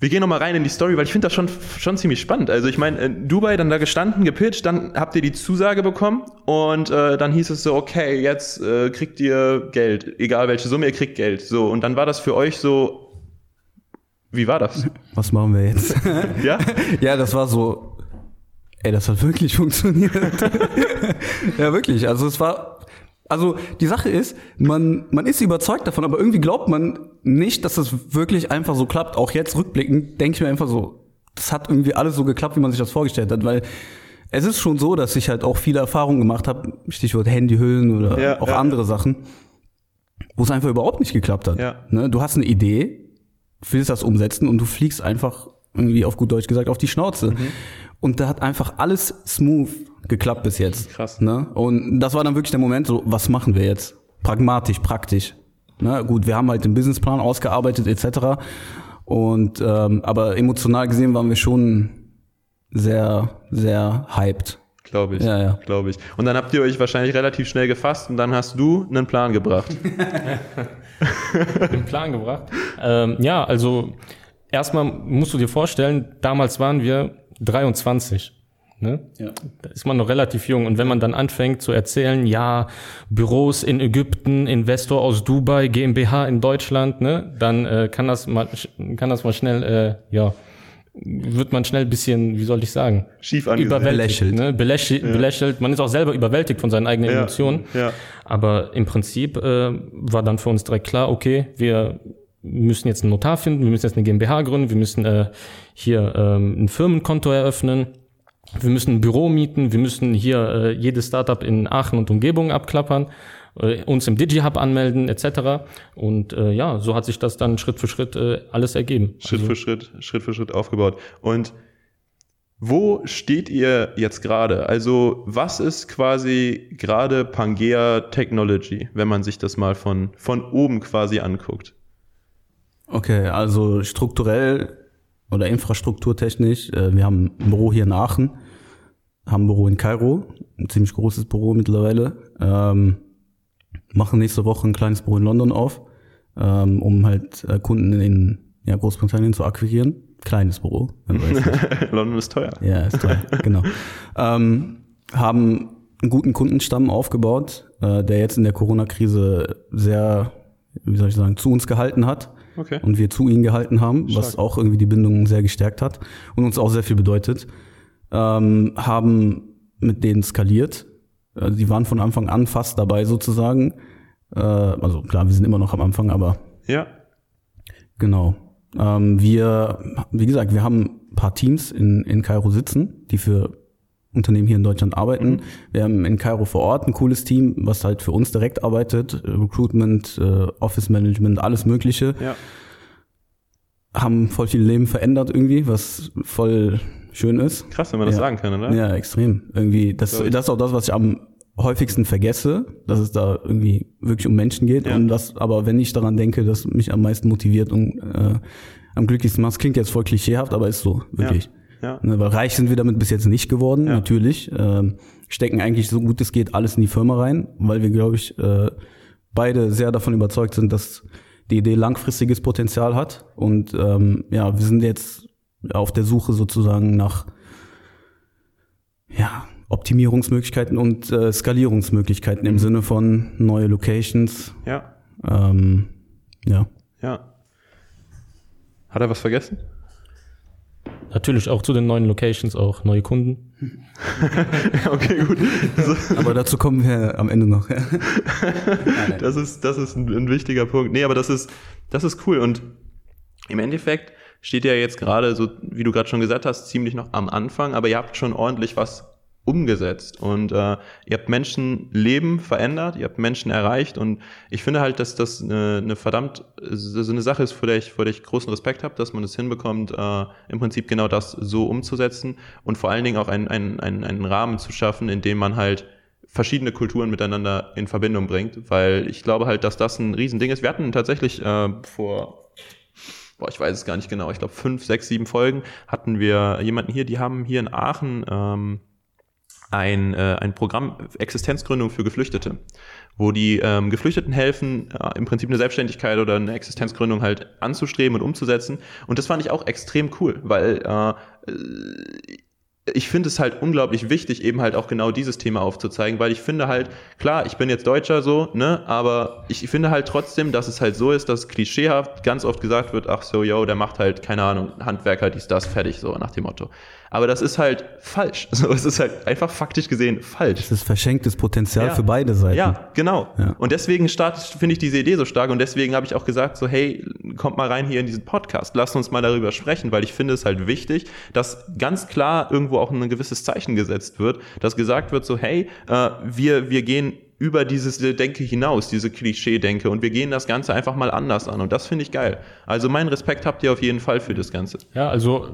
wir gehen nochmal rein in die Story, weil ich finde das schon, schon ziemlich spannend. Also ich meine, in Dubai dann da gestanden, gepitcht, dann habt ihr die Zusage bekommen und äh, dann hieß es so, okay, jetzt äh, kriegt ihr Geld, egal welche Summe, ihr kriegt Geld. So, und dann war das für euch so, wie war das? Was machen wir jetzt? Ja? ja, das war so, ey, das hat wirklich funktioniert. ja, wirklich. Also es war, also die Sache ist, man, man ist überzeugt davon, aber irgendwie glaubt man nicht, dass das wirklich einfach so klappt. Auch jetzt rückblickend denke ich mir einfach so, das hat irgendwie alles so geklappt, wie man sich das vorgestellt hat, weil es ist schon so, dass ich halt auch viele Erfahrungen gemacht habe, Stichwort Handyhüllen oder Ja, auch ja, andere Sachen, wo es einfach überhaupt nicht geklappt hat. Ja. Ne? Du hast eine Idee, willst das umsetzen und du fliegst einfach irgendwie auf gut Deutsch gesagt auf die Schnauze. Und da hat einfach alles smooth geklappt bis jetzt. Krass. Ne? Und das war dann wirklich der Moment, so, was machen wir jetzt? Pragmatisch, praktisch. Ne? Gut, wir haben halt den Businessplan ausgearbeitet etc. Und ähm, aber emotional gesehen waren wir schon sehr, sehr hyped. glaube ich. Ja, ja. Glaube ich. Und dann habt ihr euch wahrscheinlich relativ schnell gefasst und dann hast du einen Plan gebracht. den Plan gebracht. Ähm, ja, also erstmal musst du dir vorstellen, damals waren wir 23. Ne? Ja. Da ist man noch relativ jung. Und wenn man dann anfängt zu erzählen, ja, Büros in Ägypten, Investor aus Dubai, GmbH in Deutschland, ne, dann äh, kann das mal kann das mal schnell, äh, ja, wird man schnell ein bisschen, wie soll ich sagen, Schief überwältigt, Belächelt. ne? Belächelt, belächelt. Man ist auch selber überwältigt von seinen eigenen Ja, Emotionen. ja. Aber im Prinzip äh, war dann für uns direkt klar, okay, wir müssen jetzt einen Notar finden, wir müssen jetzt eine GmbH gründen, wir müssen äh, hier ähm, ein Firmenkonto eröffnen, wir müssen ein Büro mieten, wir müssen hier äh, jedes Startup in Aachen und Umgebung abklappern, äh, uns im DigiHub anmelden etc. Und äh, ja, so hat sich das dann Schritt für Schritt äh, alles ergeben. Schritt für Schritt, Schritt für Schritt aufgebaut. Und wo steht ihr jetzt gerade? Also, was ist quasi gerade Pangea Technology, wenn man sich das mal von, von oben quasi anguckt? Okay, also strukturell oder infrastrukturtechnisch, äh, wir haben ein Büro hier in Aachen, haben ein Büro in Kairo, ein ziemlich großes Büro mittlerweile, ähm, machen nächste Woche ein kleines Büro in London auf, ähm, um halt äh, Kunden in ja, Großbritannien zu akquirieren. Kleines Büro. London ist teuer. Ja, ist toll, genau. Ähm, haben einen guten Kundenstamm aufgebaut, äh, der jetzt in der Corona-Krise sehr, wie soll ich sagen, zu uns gehalten hat Okay. und wir zu ihnen gehalten haben, was auch irgendwie die Bindung sehr gestärkt hat und uns auch sehr viel bedeutet. Ähm, haben mit denen skaliert. Also die waren von Anfang an fast dabei sozusagen. Äh, also klar, wir sind immer noch am Anfang, aber Ja. Genau. Ähm, wir, wie gesagt, wir haben ein paar Teams in, in Kairo sitzen, die für Unternehmen hier in Deutschland arbeiten. Wir haben in Kairo vor Ort ein cooles Team, was halt für uns direkt arbeitet. Recruitment, äh, Office Management, alles Mögliche. Ja. Haben voll viel Leben verändert irgendwie, was voll schön ist. Krass, wenn man das Ja. sagen kann, oder? Ja, extrem. Irgendwie, das, das ist auch das, was ich am häufigsten vergesse, dass es da irgendwie wirklich um Menschen geht. Ja. Und das, aber wenn ich daran denke, das mich am meisten motiviert und äh, am glücklichsten macht, klingt jetzt voll klischeehaft, aber ist so, wirklich. Ja. Ne, weil reich sind wir damit bis jetzt nicht geworden, Ja. natürlich. Ähm, stecken eigentlich so gut es geht alles in die Firma rein, weil wir, glaube ich, äh, beide sehr davon überzeugt sind, dass die Idee langfristiges Potenzial hat. Und ähm, ja, wir sind jetzt auf der Suche sozusagen nach ja, Optimierungsmöglichkeiten und äh, Skalierungsmöglichkeiten im Sinne von neue Locations. Ja. Ähm, ja. Ja. Hat er was vergessen? Natürlich auch zu den neuen Locations auch neue Kunden. okay, gut. So. Aber dazu kommen wir am Ende noch. Das ist, das ist ein, ein wichtiger Punkt. Nee, aber das ist, das ist cool. Und im Endeffekt steht ja jetzt gerade, so wie du gerade schon gesagt hast, ziemlich noch am Anfang, aber ihr habt schon ordentlich was umgesetzt. Und äh, ihr habt Menschenleben verändert, ihr habt Menschen erreicht. Und ich finde halt, dass das eine, eine verdammt so eine Sache ist, vor der ich, vor der ich großen Respekt habe, dass man es hinbekommt, äh, im Prinzip genau das so umzusetzen und vor allen Dingen auch einen, einen, einen, einen Rahmen zu schaffen, in dem man halt verschiedene Kulturen miteinander in Verbindung bringt, weil ich glaube halt, dass das ein Riesending ist. Wir hatten tatsächlich äh, vor, boah, ich weiß es gar nicht genau, ich glaube fünf, sechs, sieben Folgen hatten wir jemanden hier, die haben hier in Aachen ähm, ein, äh, ein Programm Existenzgründung für Geflüchtete, wo die ähm, Geflüchteten helfen, äh, im Prinzip eine Selbstständigkeit oder eine Existenzgründung halt anzustreben und umzusetzen. Und das fand ich auch extrem cool, weil äh, ich finde es halt unglaublich wichtig, eben halt auch genau dieses Thema aufzuzeigen, weil ich finde halt, klar, ich bin jetzt Deutscher so, ne, aber ich finde halt trotzdem, dass es halt so ist, dass klischeehaft ganz oft gesagt wird, ach so, yo, der macht halt, keine Ahnung, Handwerker, dies, das, fertig, so, nach dem Motto. Aber das ist halt falsch. So, es ist halt einfach faktisch gesehen falsch. Das ist verschenktes Potenzial Ja. für beide Seiten. Ja, genau. Ja. Und deswegen finde ich diese Idee so stark und deswegen habe ich auch gesagt, so hey, kommt mal rein hier in diesen Podcast, lasst uns mal darüber sprechen, weil ich finde es halt wichtig, dass ganz klar irgendwo auch ein gewisses Zeichen gesetzt wird, dass gesagt wird, so hey, äh, wir, wir gehen über dieses Denke hinaus, diese Klischee-Denke und wir gehen das Ganze einfach mal anders an und das finde ich geil. Also meinen Respekt habt ihr auf jeden Fall für das Ganze. Ja, also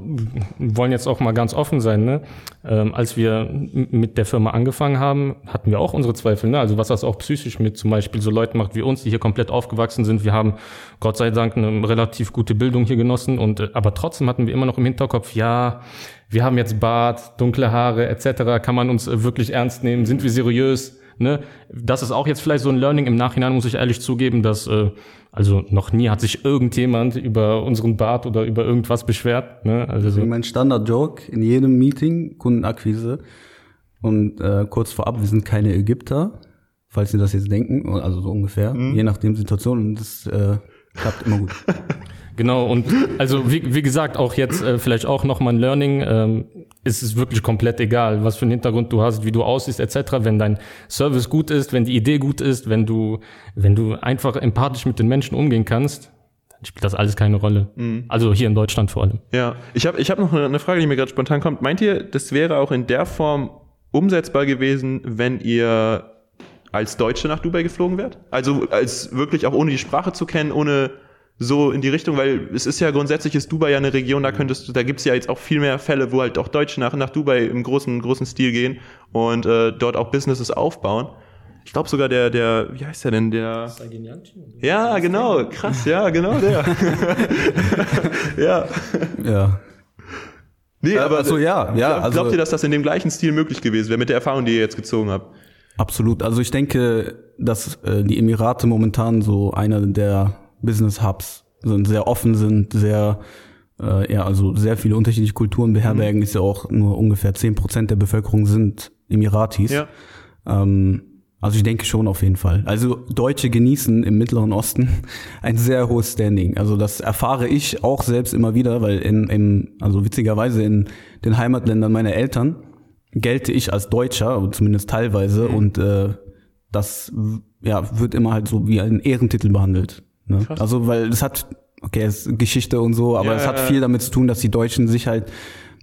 wollen jetzt auch mal ganz offen sein. Ne? Ähm, als wir mit der Firma angefangen haben, hatten wir auch unsere Zweifel. Ne? Also was das auch psychisch mit zum Beispiel so Leuten macht wie uns, die hier komplett aufgewachsen sind. Wir haben Gott sei Dank eine relativ gute Bildung hier genossen und äh, aber trotzdem hatten wir immer noch im Hinterkopf, ja, wir haben jetzt Bart, dunkle Haare etc. Kann man uns äh, wirklich ernst nehmen? Sind wir seriös? Ne? Das ist auch jetzt vielleicht so ein Learning. Im Nachhinein muss ich ehrlich zugeben, dass äh, also noch nie hat sich irgendjemand über unseren Bart oder über irgendwas beschwert. Ne? Also so. Mein Standard-Joke in jedem Meeting, Kundenakquise. Und äh, kurz vorab, wir sind keine Ägypter, falls Sie das jetzt denken, also so ungefähr, je nachdem Situation. Und das äh, klappt immer gut. Genau, und also wie, wie gesagt, auch jetzt äh, vielleicht auch nochmal ein Learning, ähm, ist es wirklich komplett egal, was für einen Hintergrund du hast, wie du aussiehst, etc. Wenn dein Service gut ist, wenn die Idee gut ist, wenn du, wenn du einfach empathisch mit den Menschen umgehen kannst, dann spielt das alles keine Rolle. Also hier in Deutschland vor allem. Ja, ich habe ich hab noch eine eine Frage, die mir gerade spontan kommt. Meint ihr, das wäre auch in der Form umsetzbar gewesen, wenn ihr als Deutsche nach Dubai geflogen wärt? Also als wirklich auch ohne die Sprache zu kennen, ohne so in die Richtung, weil es ist ja grundsätzlich ist Dubai ja eine Region, da könntest du, da gibt's ja jetzt auch viel mehr Fälle, wo halt auch Deutsche nach, nach Dubai im großen, großen Stil gehen und äh, dort auch Businesses aufbauen. Ich glaube sogar der, der, wie heißt der denn, der Ja, genau, krass, ja, genau der. ja. Ja. Nee, aber also ja, ja, Glaub, also- glaubt ihr, dass das in dem gleichen Stil möglich gewesen wäre, mit der Erfahrung, die ihr jetzt gezogen habt? Absolut. Also ich denke, dass äh, die Emirate momentan so einer der Business Hubs sind, sehr offen sind, sehr äh, ja, also sehr viele unterschiedliche Kulturen beherbergen, ist ja auch nur ungefähr 10% der Bevölkerung sind Emiratis. Ja. Ähm, also ich denke schon auf jeden Fall. Also Deutsche genießen im Mittleren Osten ein sehr hohes Standing. Also das erfahre ich auch selbst immer wieder, weil in, in also witzigerweise in den Heimatländern meiner Eltern gelte ich als Deutscher, zumindest teilweise, und äh, das ja, wird immer halt so wie ein Ehrentitel behandelt. Ne? Also weil es hat, okay, es ist Geschichte und so, aber Ja, es hat ja, ja. viel damit zu tun, dass die Deutschen sich halt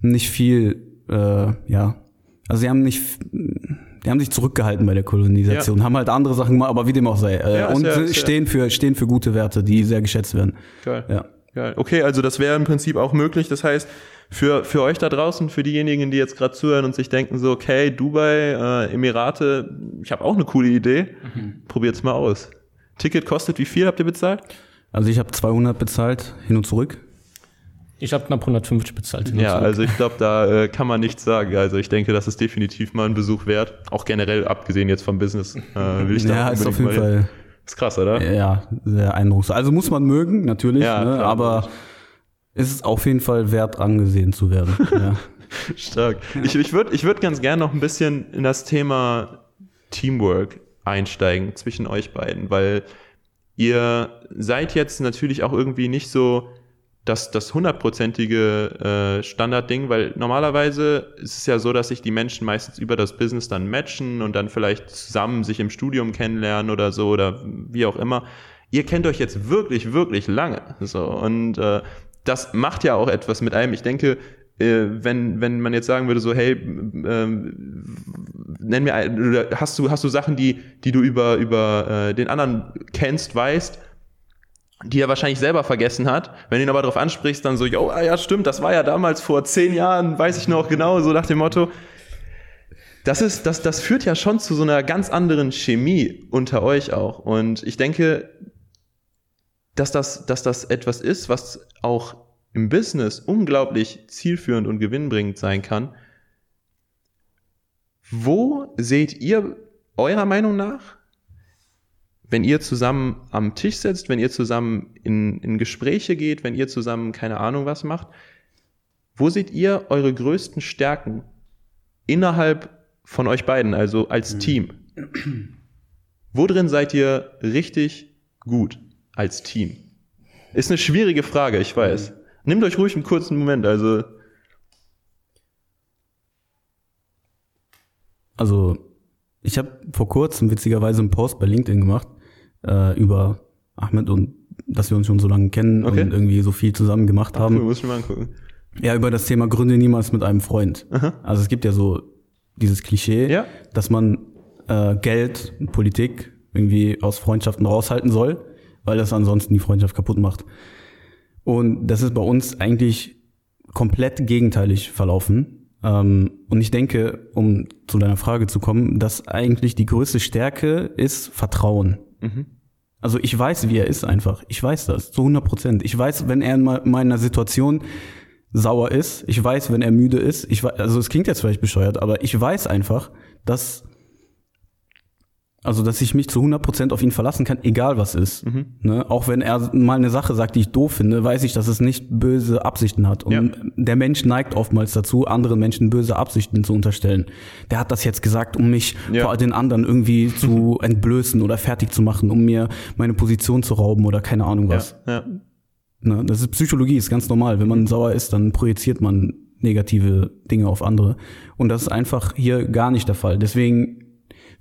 nicht viel, äh, ja, also sie haben nicht, die haben sich zurückgehalten bei der Kolonisation, haben halt andere Sachen gemacht, aber wie dem auch sei. Äh, Ja, und ja- ja- stehen für stehen für gute Werte, die sehr geschätzt werden. Geil. Ja. Geil. Okay, also das wäre im Prinzip auch möglich. Das heißt, für, für euch da draußen, für diejenigen, die jetzt gerade zuhören und sich denken so, okay, Dubai, äh, Emirate, ich habe auch eine coole Idee, probiert's mal aus. Ticket kostet wie viel habt ihr bezahlt? Also ich habe 200 bezahlt hin und zurück. Ich habe knapp 150 bezahlt. hin und Ja, zurück. also ich glaube, da äh, kann man nichts sagen. Also ich denke, das ist definitiv mal ein Besuch wert. Auch generell, abgesehen jetzt vom Business, äh, will ich ja, ist auf jeden hin. Fall Ist krass, oder? ja sehr eindrucksvoll. Also muss man mögen natürlich, Ja, ne, klar, aber es ist auf jeden Fall wert angesehen zu werden. ja. Stark. Ich, ich würde ich würd ganz gern noch ein bisschen in das Thema Teamwork einsteigen zwischen euch beiden, weil ihr seid jetzt natürlich auch irgendwie nicht so das, das hundertprozentige äh, Standardding, weil normalerweise ist es ja so, dass sich die Menschen meistens über das Business dann matchen und dann vielleicht zusammen sich im Studium kennenlernen oder so oder wie auch immer. Ihr kennt euch jetzt wirklich, wirklich lange. So, und äh, das macht ja auch etwas mit einem. Ich denke, wenn, wenn man jetzt sagen würde, so, hey, ähm, nenn mir ein, hast du, hast du Sachen, die, die du über, über äh, den anderen kennst, weißt, die er wahrscheinlich selber vergessen hat. Wenn du ihn aber darauf ansprichst, dann so, jo, ah, ja, stimmt, das war ja damals vor zehn Jahren, weiß ich noch genau, so nach dem Motto. Das ist, das, das führt ja schon zu so einer ganz anderen Chemie unter euch auch. Und ich denke, dass das, dass das etwas ist, was auch im Business unglaublich zielführend und gewinnbringend sein kann. Wo seht ihr eurer Meinung nach, wenn ihr zusammen am Tisch sitzt, wenn ihr zusammen in, in Gespräche geht, wenn ihr zusammen keine Ahnung was macht, wo seht ihr eure größten Stärken innerhalb von euch beiden, also als Team? Wo drin seid ihr richtig gut als Team? Ist eine schwierige Frage, ich weiß. Nehmt euch ruhig einen kurzen Moment, also Also ich habe vor kurzem witzigerweise einen Post bei LinkedIn gemacht äh, über Ahmed und dass wir uns schon so lange kennen Okay. und irgendwie so viel zusammen gemacht cool, haben. muss ich mir mal angucken. Ja, über das Thema Gründe niemals mit einem Freund. Also es gibt ja so dieses Klischee, Ja. dass man äh, Geld, Politik irgendwie aus Freundschaften raushalten soll, weil das ansonsten die Freundschaft kaputt macht. Und das ist bei uns eigentlich komplett gegenteilig verlaufen. Ähm, und ich denke, um zu deiner Frage zu kommen, dass eigentlich die größte Stärke ist Vertrauen. Also ich weiß, wie er ist einfach. Ich weiß das zu 100 Prozent. Ich weiß, wenn er in me- meiner Situation sauer ist. Ich weiß, wenn er müde ist. Ich weiß, also es klingt jetzt vielleicht bescheuert, aber ich weiß einfach, dass also, dass ich mich zu 100% auf ihn verlassen kann, egal was ist. Ne? Auch wenn er mal eine Sache sagt, die ich doof finde, weiß ich, dass es nicht böse Absichten hat. Und Ja. der Mensch neigt oftmals dazu, anderen Menschen böse Absichten zu unterstellen. Der hat das jetzt gesagt, um mich Ja. vor den anderen irgendwie zu entblößen oder fertig zu machen, um mir meine Position zu rauben oder keine Ahnung was. Ja. Ne? Das ist Psychologie, ist ganz normal. Wenn man sauer ist, dann projiziert man negative Dinge auf andere. Und das ist einfach hier gar nicht der Fall. Deswegen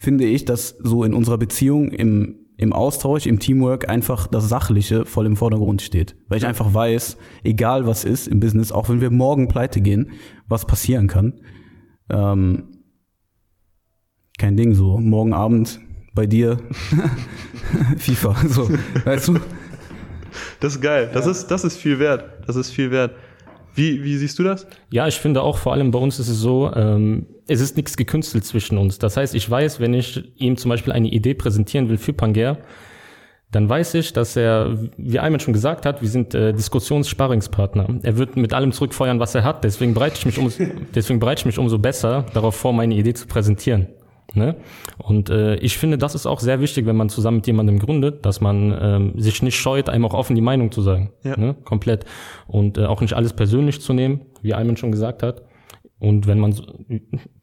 finde ich, dass so in unserer Beziehung, im, im Austausch, im Teamwork einfach das Sachliche voll im Vordergrund steht. Weil ich einfach weiß, egal was ist im Business, auch wenn wir morgen pleite gehen, was passieren kann, ähm, kein Ding so. Morgen Abend bei dir FIFA, so, weißt du? Das ist geil. Das, ist, das ist viel wert. Das ist viel wert. Wie, wie siehst du das? Ja, ich finde auch, vor allem bei uns ist es so, ähm, es ist nichts gekünstelt zwischen uns. Das heißt, ich weiß, wenn ich ihm zum Beispiel eine Idee präsentieren will für Pangea, dann weiß ich, dass er, wie Ayman schon gesagt hat, wir sind äh, Diskussionssparringspartner. Er wird mit allem zurückfeuern, was er hat. Deswegen bereite ich mich, um, deswegen bereite ich mich umso besser darauf vor, meine Idee zu präsentieren. Ne? Und äh, ich finde, das ist auch sehr wichtig, wenn man zusammen mit jemandem gründet, dass man ähm, sich nicht scheut, einem auch offen die Meinung zu sagen. Ja. Ne? Komplett. Und äh, auch nicht alles persönlich zu nehmen, wie Ayman schon gesagt hat. Und wenn man,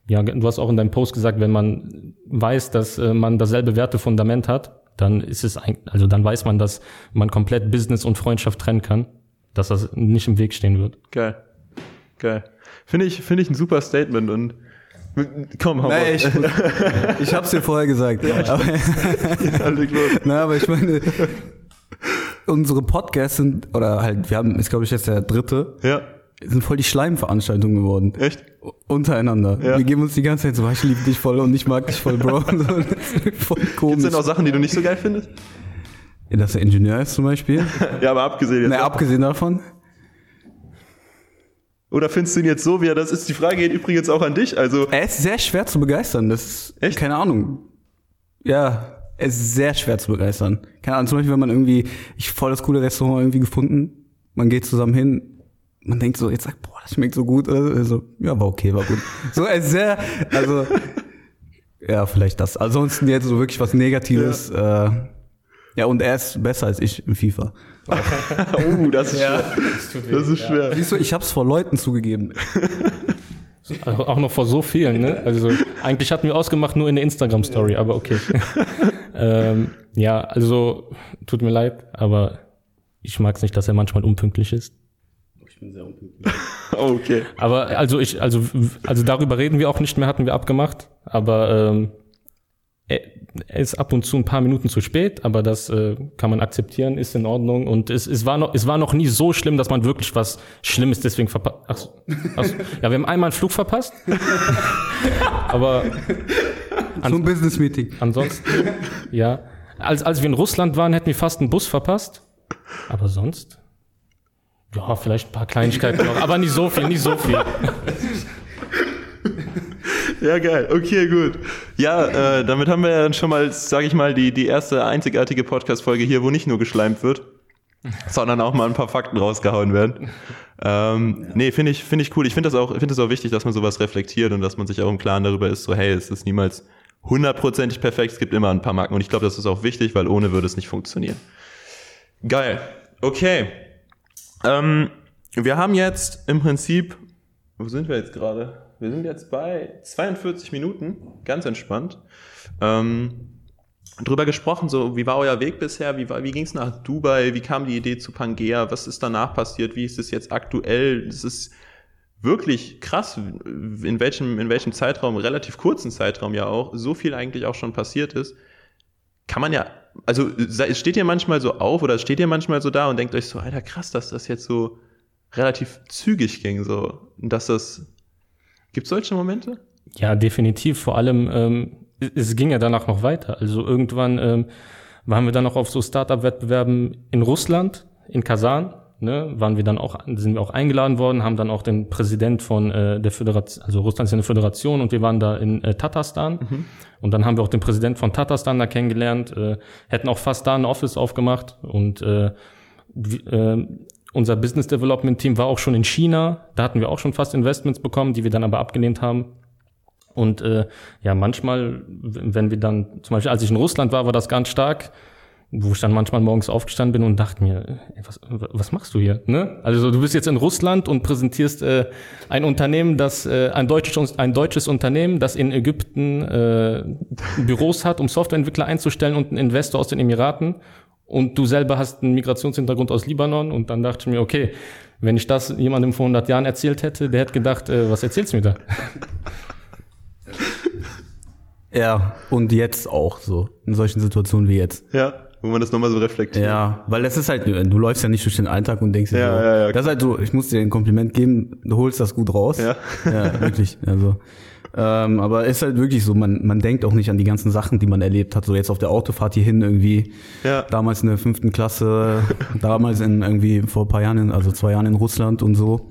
ja, du hast auch in deinem Post gesagt, wenn man weiß, dass äh, man dasselbe Wertefundament hat, dann ist es ein, also dann weiß man, dass man komplett Business und Freundschaft trennen kann, dass das nicht im Weg stehen wird. Geil. Geil. Finde ich, finde ich ein super Statement und komm, hau Nee, ich, ich hab's dir vorher gesagt. Aber, Ja, los. na, aber ich meine, unsere Podcasts sind, oder halt, wir haben, ist glaube ich jetzt der dritte, Ja, sind voll die Schleimveranstaltungen geworden. echt? Untereinander. Ja. Wir geben uns die ganze Zeit so, "Ah, ich liebe dich voll und ich mag dich voll, Bro. So, das ist voll Gibt komisch. es denn auch Sachen, die du nicht so geil findest? Ja, dass er Ingenieur ist zum Beispiel. Ja, aber abgesehen jetzt. Na, abgesehen davon. Oder findest du ihn jetzt so, wie er das ist? Die Frage geht übrigens auch an dich. Also, Er ist sehr schwer zu begeistern. Das ist, Echt? keine Ahnung. Ja, er ist sehr schwer zu begeistern. Keine Ahnung, zum Beispiel, wenn man irgendwie, ich voll das coole Restaurant irgendwie gefunden, man geht zusammen hin, man denkt so, jetzt sagt, boah, das schmeckt so gut. Oder so. Er so, ja, war okay, war gut. So, er ist sehr, also, ja, vielleicht das. Ansonsten jetzt so wirklich was Negatives. Ja, äh, ja und er ist besser als ich im FIFA. oh, das ist schwer. Das ist schwer. Siehst du, ich hab's vor Leuten zugegeben. Also auch noch vor so vielen, ne? Also eigentlich hatten wir ausgemacht nur in der Instagram-Story, aber okay. ähm, ja, also tut mir leid, aber ich mag es nicht, dass er manchmal unpünktlich ist. Ich bin sehr unpünktlich. Oh, okay. Aber also ich, also, also darüber reden wir auch nicht mehr, hatten wir abgemacht. Aber ähm, ist ab und zu ein paar Minuten zu spät, aber das äh, kann man akzeptieren, ist in Ordnung. Und es, es, war noch, es war noch nie so schlimm, dass man wirklich was Schlimmes deswegen verpasst. Ach, so, ach so. Ja, wir haben einmal einen Flug verpasst. aber So ein Business-Meeting. ansonsten, ja. Als, als wir in Russland waren, hätten wir fast einen Bus verpasst. Aber sonst? Ja, vielleicht ein paar Kleinigkeiten noch, aber nicht so viel, nicht so viel. Ja, geil. Okay, gut. Ja, äh, damit haben wir ja dann schon mal, sage ich mal, die, die erste einzigartige Podcast-Folge hier, wo nicht nur geschleimt wird, sondern auch mal ein paar Fakten rausgehauen werden. Ähm, Nee, finde ich, finde ich cool. Ich finde das auch, finde es auch wichtig, dass man sowas reflektiert und dass man sich auch im Klaren darüber ist, so, hey, es ist niemals hundertprozentig perfekt, es gibt immer ein paar Macken und ich glaube, das ist auch wichtig, weil ohne würde es nicht funktionieren. Geil. Okay. Ähm, wir haben jetzt im Prinzip, wo sind wir jetzt gerade? Wir sind jetzt bei 42 Minuten, ganz entspannt. Ähm, drüber gesprochen, so wie war euer Weg bisher? Wie, wie ging es nach Dubai? Wie kam die Idee zu Pangea? Was ist danach passiert? Wie ist es jetzt aktuell? Es ist wirklich krass, in welchem, in welchem Zeitraum, relativ kurzen Zeitraum ja auch, so viel eigentlich auch schon passiert ist. Kann man ja, also steht ihr manchmal so auf oder steht ihr manchmal so da und denkt euch so, Alter, krass, dass das jetzt so relativ zügig ging, so, dass das, gibt solche Momente? Ja, definitiv. Vor allem, ähm, es- es ging ja danach noch weiter. Also irgendwann ähm, waren wir dann noch auf so Startup-Wettbewerben in Russland, in Kasan. Ne, waren wir dann auch, sind wir auch eingeladen worden, haben dann auch den Präsident von äh, der Föderation, also Russland ist ja eine Föderation und wir waren da in äh, Tatarstan und dann haben wir auch den Präsident von Tatarstan da kennengelernt, äh, hätten auch fast da ein Office aufgemacht und äh, äh, unser Business Development Team war auch schon in China. Da hatten wir auch schon fast Investments bekommen, die wir dann aber abgelehnt haben. Und äh, ja, manchmal, wenn wir dann, zum Beispiel als ich in Russland war, war das ganz stark, wo ich dann manchmal morgens aufgestanden bin und dachte mir, ey, was, was machst du hier? Ne? Also du bist jetzt in Russland und präsentierst äh, ein Unternehmen, das äh, ein deutsches ein deutsches Unternehmen, das in Ägypten äh, Büros hat, um Softwareentwickler einzustellen und einen Investor aus den Emiraten. Und du selber hast einen Migrationshintergrund aus Libanon und dann dachte ich mir, okay, wenn ich das jemandem vor 100 Jahren erzählt hätte, der hätte gedacht, äh, was erzählst du mir da? Ja, und jetzt auch so, in solchen Situationen wie jetzt. Ja, wo man das nochmal so reflektiert. Ja, weil das ist halt, du läufst ja nicht durch den Alltag und denkst dir Ja, so, ja, ja, das ist halt so, ich muss dir ein Kompliment geben, du holst das gut raus. Ja. ja wirklich, also. Ähm, aber ist halt wirklich so, man, man denkt auch nicht an die ganzen Sachen, die man erlebt hat. So jetzt auf der Autofahrt hierhin irgendwie, Ja. damals in der fünften Klasse, damals in irgendwie vor ein paar Jahren, in, also zwei Jahren in Russland und so.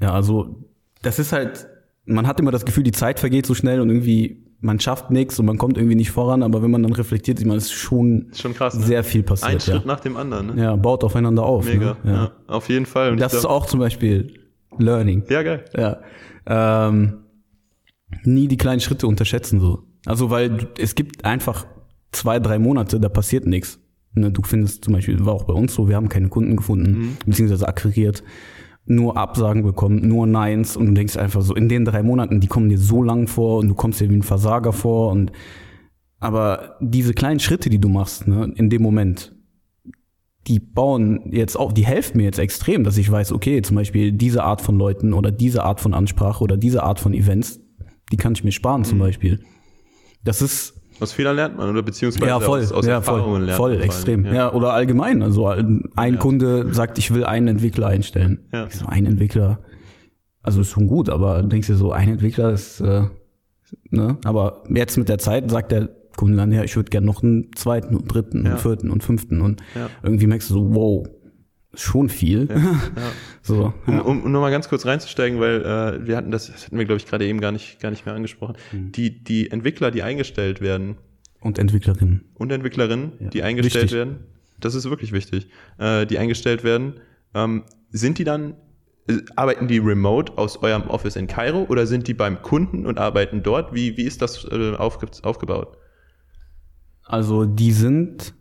Ja, also das ist halt, man hat immer das Gefühl, die Zeit vergeht so schnell und irgendwie, man schafft nichts und man kommt irgendwie nicht voran, aber wenn man dann reflektiert, sieht man, es ist schon, schon krass, ne? sehr viel Ein passiert. Schritt Ja. nach dem anderen, ne? ja, baut aufeinander auf. Mega. Ne? Ja. Ja. auf jeden Fall. Und Das ist auch zum Beispiel Learning. Ja, geil. Ja. Ähm, nie die kleinen Schritte unterschätzen so. Also weil es gibt einfach zwei, drei Monate, da passiert nichts. Ne, du findest zum Beispiel, war auch bei uns so, wir haben keine Kunden gefunden, beziehungsweise akquiriert, nur Absagen bekommen, nur Neins und du denkst einfach so, in den drei Monaten, die kommen dir so lang vor und du kommst dir wie ein Versager vor und aber diese kleinen Schritte, die du machst, ne, in dem Moment, die bauen jetzt auf, die helfen mir jetzt extrem, dass ich weiß, okay, zum Beispiel diese Art von Leuten oder diese Art von Ansprache oder diese Art von Events, die kann ich mir sparen zum Beispiel. Das ist Aus Fehlern lernt man, oder beziehungsweise ja voll, aus, aus ja Erfahrungen voll, lernt voll man vor extrem. allem, Ja. oder allgemein. Also ein ein Kunde sagt, ich will einen Entwickler einstellen. Ja. So, ein Entwickler, also ist schon gut, aber denkst du so, ein Entwickler ist, äh, ne? Aber jetzt mit der Zeit sagt der Kunde dann, ja, ich würde gerne noch einen zweiten und dritten Ja. und vierten und fünften und Ja. irgendwie merkst du so, wow, schon viel. so, Um, ja. um, um nochmal ganz kurz reinzusteigen, weil äh, wir hatten das, das hatten wir, glaube ich, gerade eben gar nicht, gar nicht mehr angesprochen. Mhm. Die, die Entwickler, die eingestellt werden Und Entwicklerinnen. und Entwicklerinnen, Ja. die eingestellt Wichtig. werden, das ist wirklich wichtig, äh, die eingestellt werden, ähm, sind die dann, äh, arbeiten die remote aus eurem Office in Kairo oder sind die beim Kunden und arbeiten dort? Wie, wie ist das äh, aufge aufgebaut? Also die sind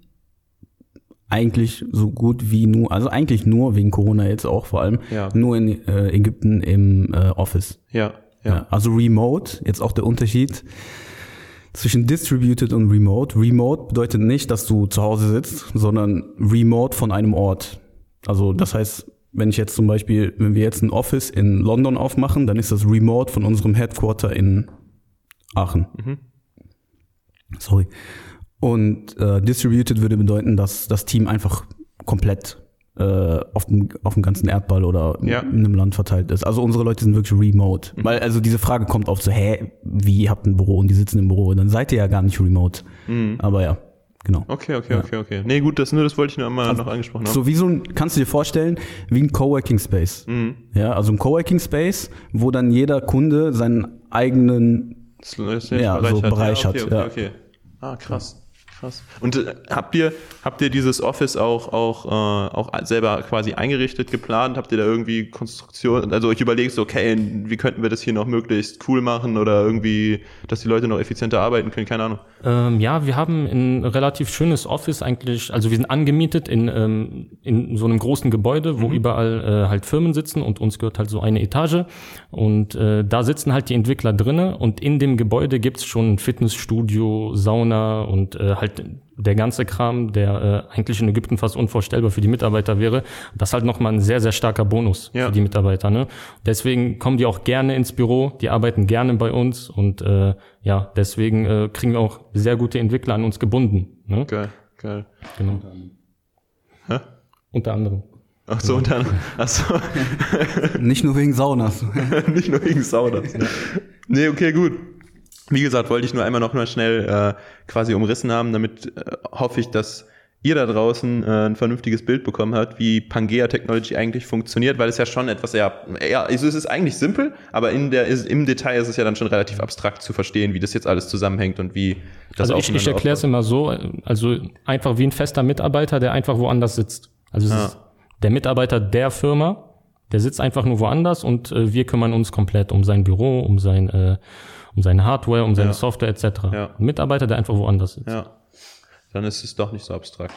eigentlich so gut wie nur, also eigentlich nur wegen Corona jetzt auch vor allem, Ja. nur in äh, Ägypten im äh, Office. Ja, Ja. ja. Also Remote, jetzt auch der Unterschied zwischen Distributed und Remote. Remote bedeutet nicht, dass du zu Hause sitzt, sondern Remote von einem Ort. Also das heißt, wenn ich jetzt zum Beispiel, wenn wir jetzt ein Office in London aufmachen, dann ist das Remote von unserem Headquarter in Aachen. Sorry. Und äh, Distributed würde bedeuten, dass das Team einfach komplett äh, auf, dem, auf dem ganzen Erdball oder Ja. in einem Land verteilt ist. Also unsere Leute sind wirklich remote. Weil also diese Frage kommt oft so, hä, wie ihr habt ein Büro und die sitzen im Büro, dann seid ihr ja gar nicht remote. Aber ja, genau. Okay, okay, okay, okay. Nee, gut, das, nur das wollte ich nur einmal noch angesprochen haben. So wie so ein, kannst du dir vorstellen, wie ein Coworking Space. Ja, also ein Coworking Space, wo dann jeder Kunde seinen eigenen Ja, so Bereich okay, hat, Okay, ja. okay. Ah, krass. Krass. Und äh, habt ihr, habt ihr dieses Office auch, auch, äh, auch selber quasi eingerichtet, geplant? Habt ihr da irgendwie Konstruktion? Also ich überlegst, okay, wie könnten wir das hier noch möglichst cool machen oder irgendwie, dass die Leute noch effizienter arbeiten können? Keine Ahnung. Ähm, ja, wir haben ein relativ schönes Office eigentlich. Also wir sind angemietet in, ähm, in so einem großen Gebäude, wo überall äh, halt Firmen sitzen und uns gehört halt so eine Etage. Und äh, da sitzen halt die Entwickler drinnen und in dem Gebäude gibt's schon ein Fitnessstudio, Sauna und äh, halt der ganze Kram, der äh, eigentlich in Ägypten fast unvorstellbar für die Mitarbeiter wäre. Das ist halt nochmal ein sehr, sehr starker Bonus Ja. für die Mitarbeiter. Ne? Deswegen kommen die auch gerne ins Büro, die arbeiten gerne bei uns und äh, ja, deswegen äh, kriegen wir auch sehr gute Entwickler an uns gebunden. Ne? Geil, geil. Genau. Hä? Unter anderem. Ach so, und dann, ach so, Nicht nur wegen Saunas. nicht nur wegen Saunas. Nee, okay, gut. Wie gesagt, wollte ich nur einmal noch mal schnell äh, quasi umrissen haben, damit äh, hoffe ich, dass ihr da draußen äh, ein vernünftiges Bild bekommen habt, wie Pangea Technology eigentlich funktioniert, weil es ja schon etwas eher, eher also es ist eigentlich simpel, aber in der, ist, im Detail ist es ja dann schon relativ abstrakt zu verstehen, wie das jetzt alles zusammenhängt und wie das Also ich, ich erkläre es immer so, also einfach wie ein fester Mitarbeiter, der einfach woanders sitzt. Also es Ja. ist der Mitarbeiter der Firma, der sitzt einfach nur woanders und äh, wir kümmern uns komplett um sein Büro, um sein, äh, um seine Hardware, um seine Ja. Software etc. Ja. Ein Mitarbeiter, der einfach woanders sitzt. Ja. Dann ist es doch nicht so abstrakt.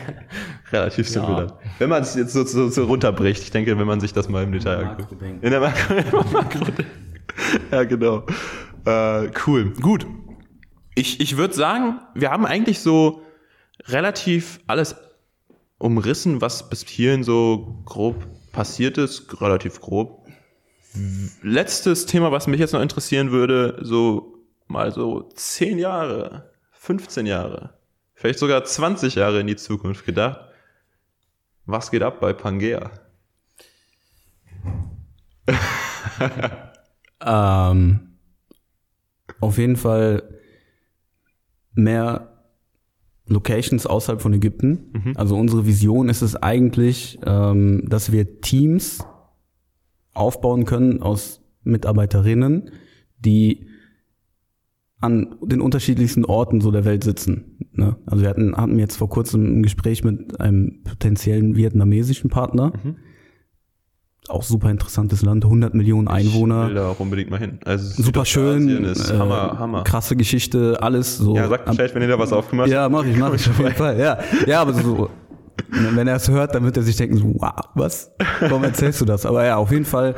Relativ simpel Ja. dann. Wenn man es jetzt so, so, so runterbricht, ich denke, wenn man sich das mal im Detail anguckt. In der Makro, in der Makro Ja, genau. Äh, cool. Gut. Ich, ich würde sagen, wir haben eigentlich so relativ alles umrissen, was bis hierhin so grob passiert ist. Relativ grob. Letztes Thema, was mich jetzt noch interessieren würde, so mal so 10 Jahre, 15 Jahre, vielleicht sogar 20 Jahre in die Zukunft gedacht. Was geht ab bei Pangea? Ähm, auf jeden Fall mehr Locations außerhalb von Ägypten. Also unsere Vision ist es eigentlich, ähm, dass wir Teams aufbauen können aus Mitarbeiterinnen, die an den unterschiedlichsten Orten so der Welt sitzen. Ne? Also wir hatten, hatten jetzt vor kurzem ein Gespräch mit einem potenziellen vietnamesischen Partner. Auch super interessantes Land, 100 Millionen Einwohner. Ich will da auch unbedingt mal hin. Also Super schön, ist äh, Hammer, Hammer. krasse Geschichte, alles so. Ja, sag Bescheid, wenn ihr da was aufgemacht ja, mach ich, mach ich auf jeden Fall. Ja, ja, aber so, wenn er es hört, dann wird er sich denken, so, wow, was? Warum erzählst du das? Aber ja, auf jeden Fall.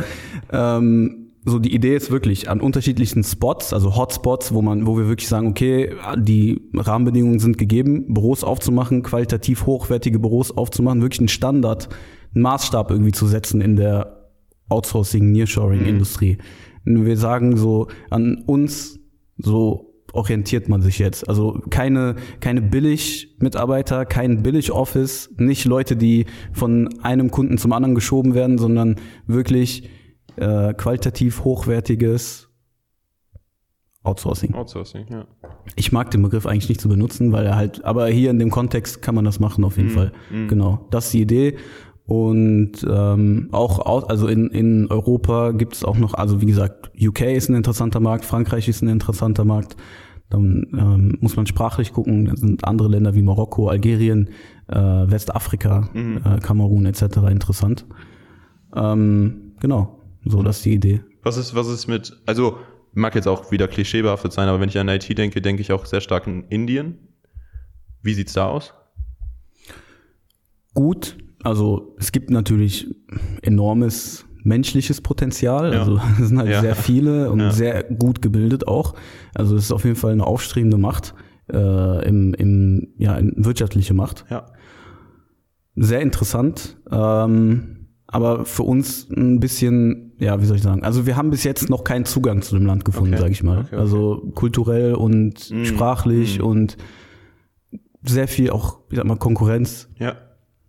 Ähm, so die Idee ist wirklich an unterschiedlichsten Spots, also Hotspots, wo man, wo wir wirklich sagen, okay, die Rahmenbedingungen sind gegeben, Büros aufzumachen, qualitativ hochwertige Büros aufzumachen, wirklich einen Standard, einen Maßstab irgendwie zu setzen in der Outsourcing, Nearshoring-Industrie. Wir sagen so an uns, so orientiert man sich jetzt. Also keine, keine Billig-Mitarbeiter, kein Billig-Office, nicht Leute, die von einem Kunden zum anderen geschoben werden, sondern wirklich äh, qualitativ hochwertiges Outsourcing. Outsourcing, ja. Ich mag den Begriff eigentlich nicht zu benutzen, weil er halt, aber hier in dem Kontext kann man das machen auf jeden Fall. Genau, das ist die Idee. Und ähm, auch aus, also in, in Europa gibt es auch noch, also wie gesagt, UK ist ein interessanter Markt, Frankreich ist ein interessanter Markt. Dann ähm, muss man sprachlich gucken. Da sind andere Länder wie Marokko, Algerien, äh, Westafrika, äh, Kamerun etc. interessant. Ähm, genau, so das ist die Idee. Was ist, was ist mit, also mag jetzt auch wieder klischeebehaftet sein, aber wenn ich an IT denke, denke ich auch sehr stark in Indien. Wie sieht's da aus? gut. Also es gibt natürlich enormes menschliches Potenzial. Ja. Also es sind halt Ja. sehr viele und Ja. sehr gut gebildet auch. Also es ist auf jeden Fall eine aufstrebende Macht, äh, im, im, ja, in wirtschaftliche Macht. Ja. Sehr interessant. Ähm, aber für uns ein bisschen, ja, wie soll ich sagen? Also wir haben bis jetzt noch keinen Zugang zu dem Land gefunden, Okay. sage ich mal. Okay, okay. Also kulturell und Mm, sprachlich mm. und sehr viel auch, ich sag mal, Konkurrenz. Ja,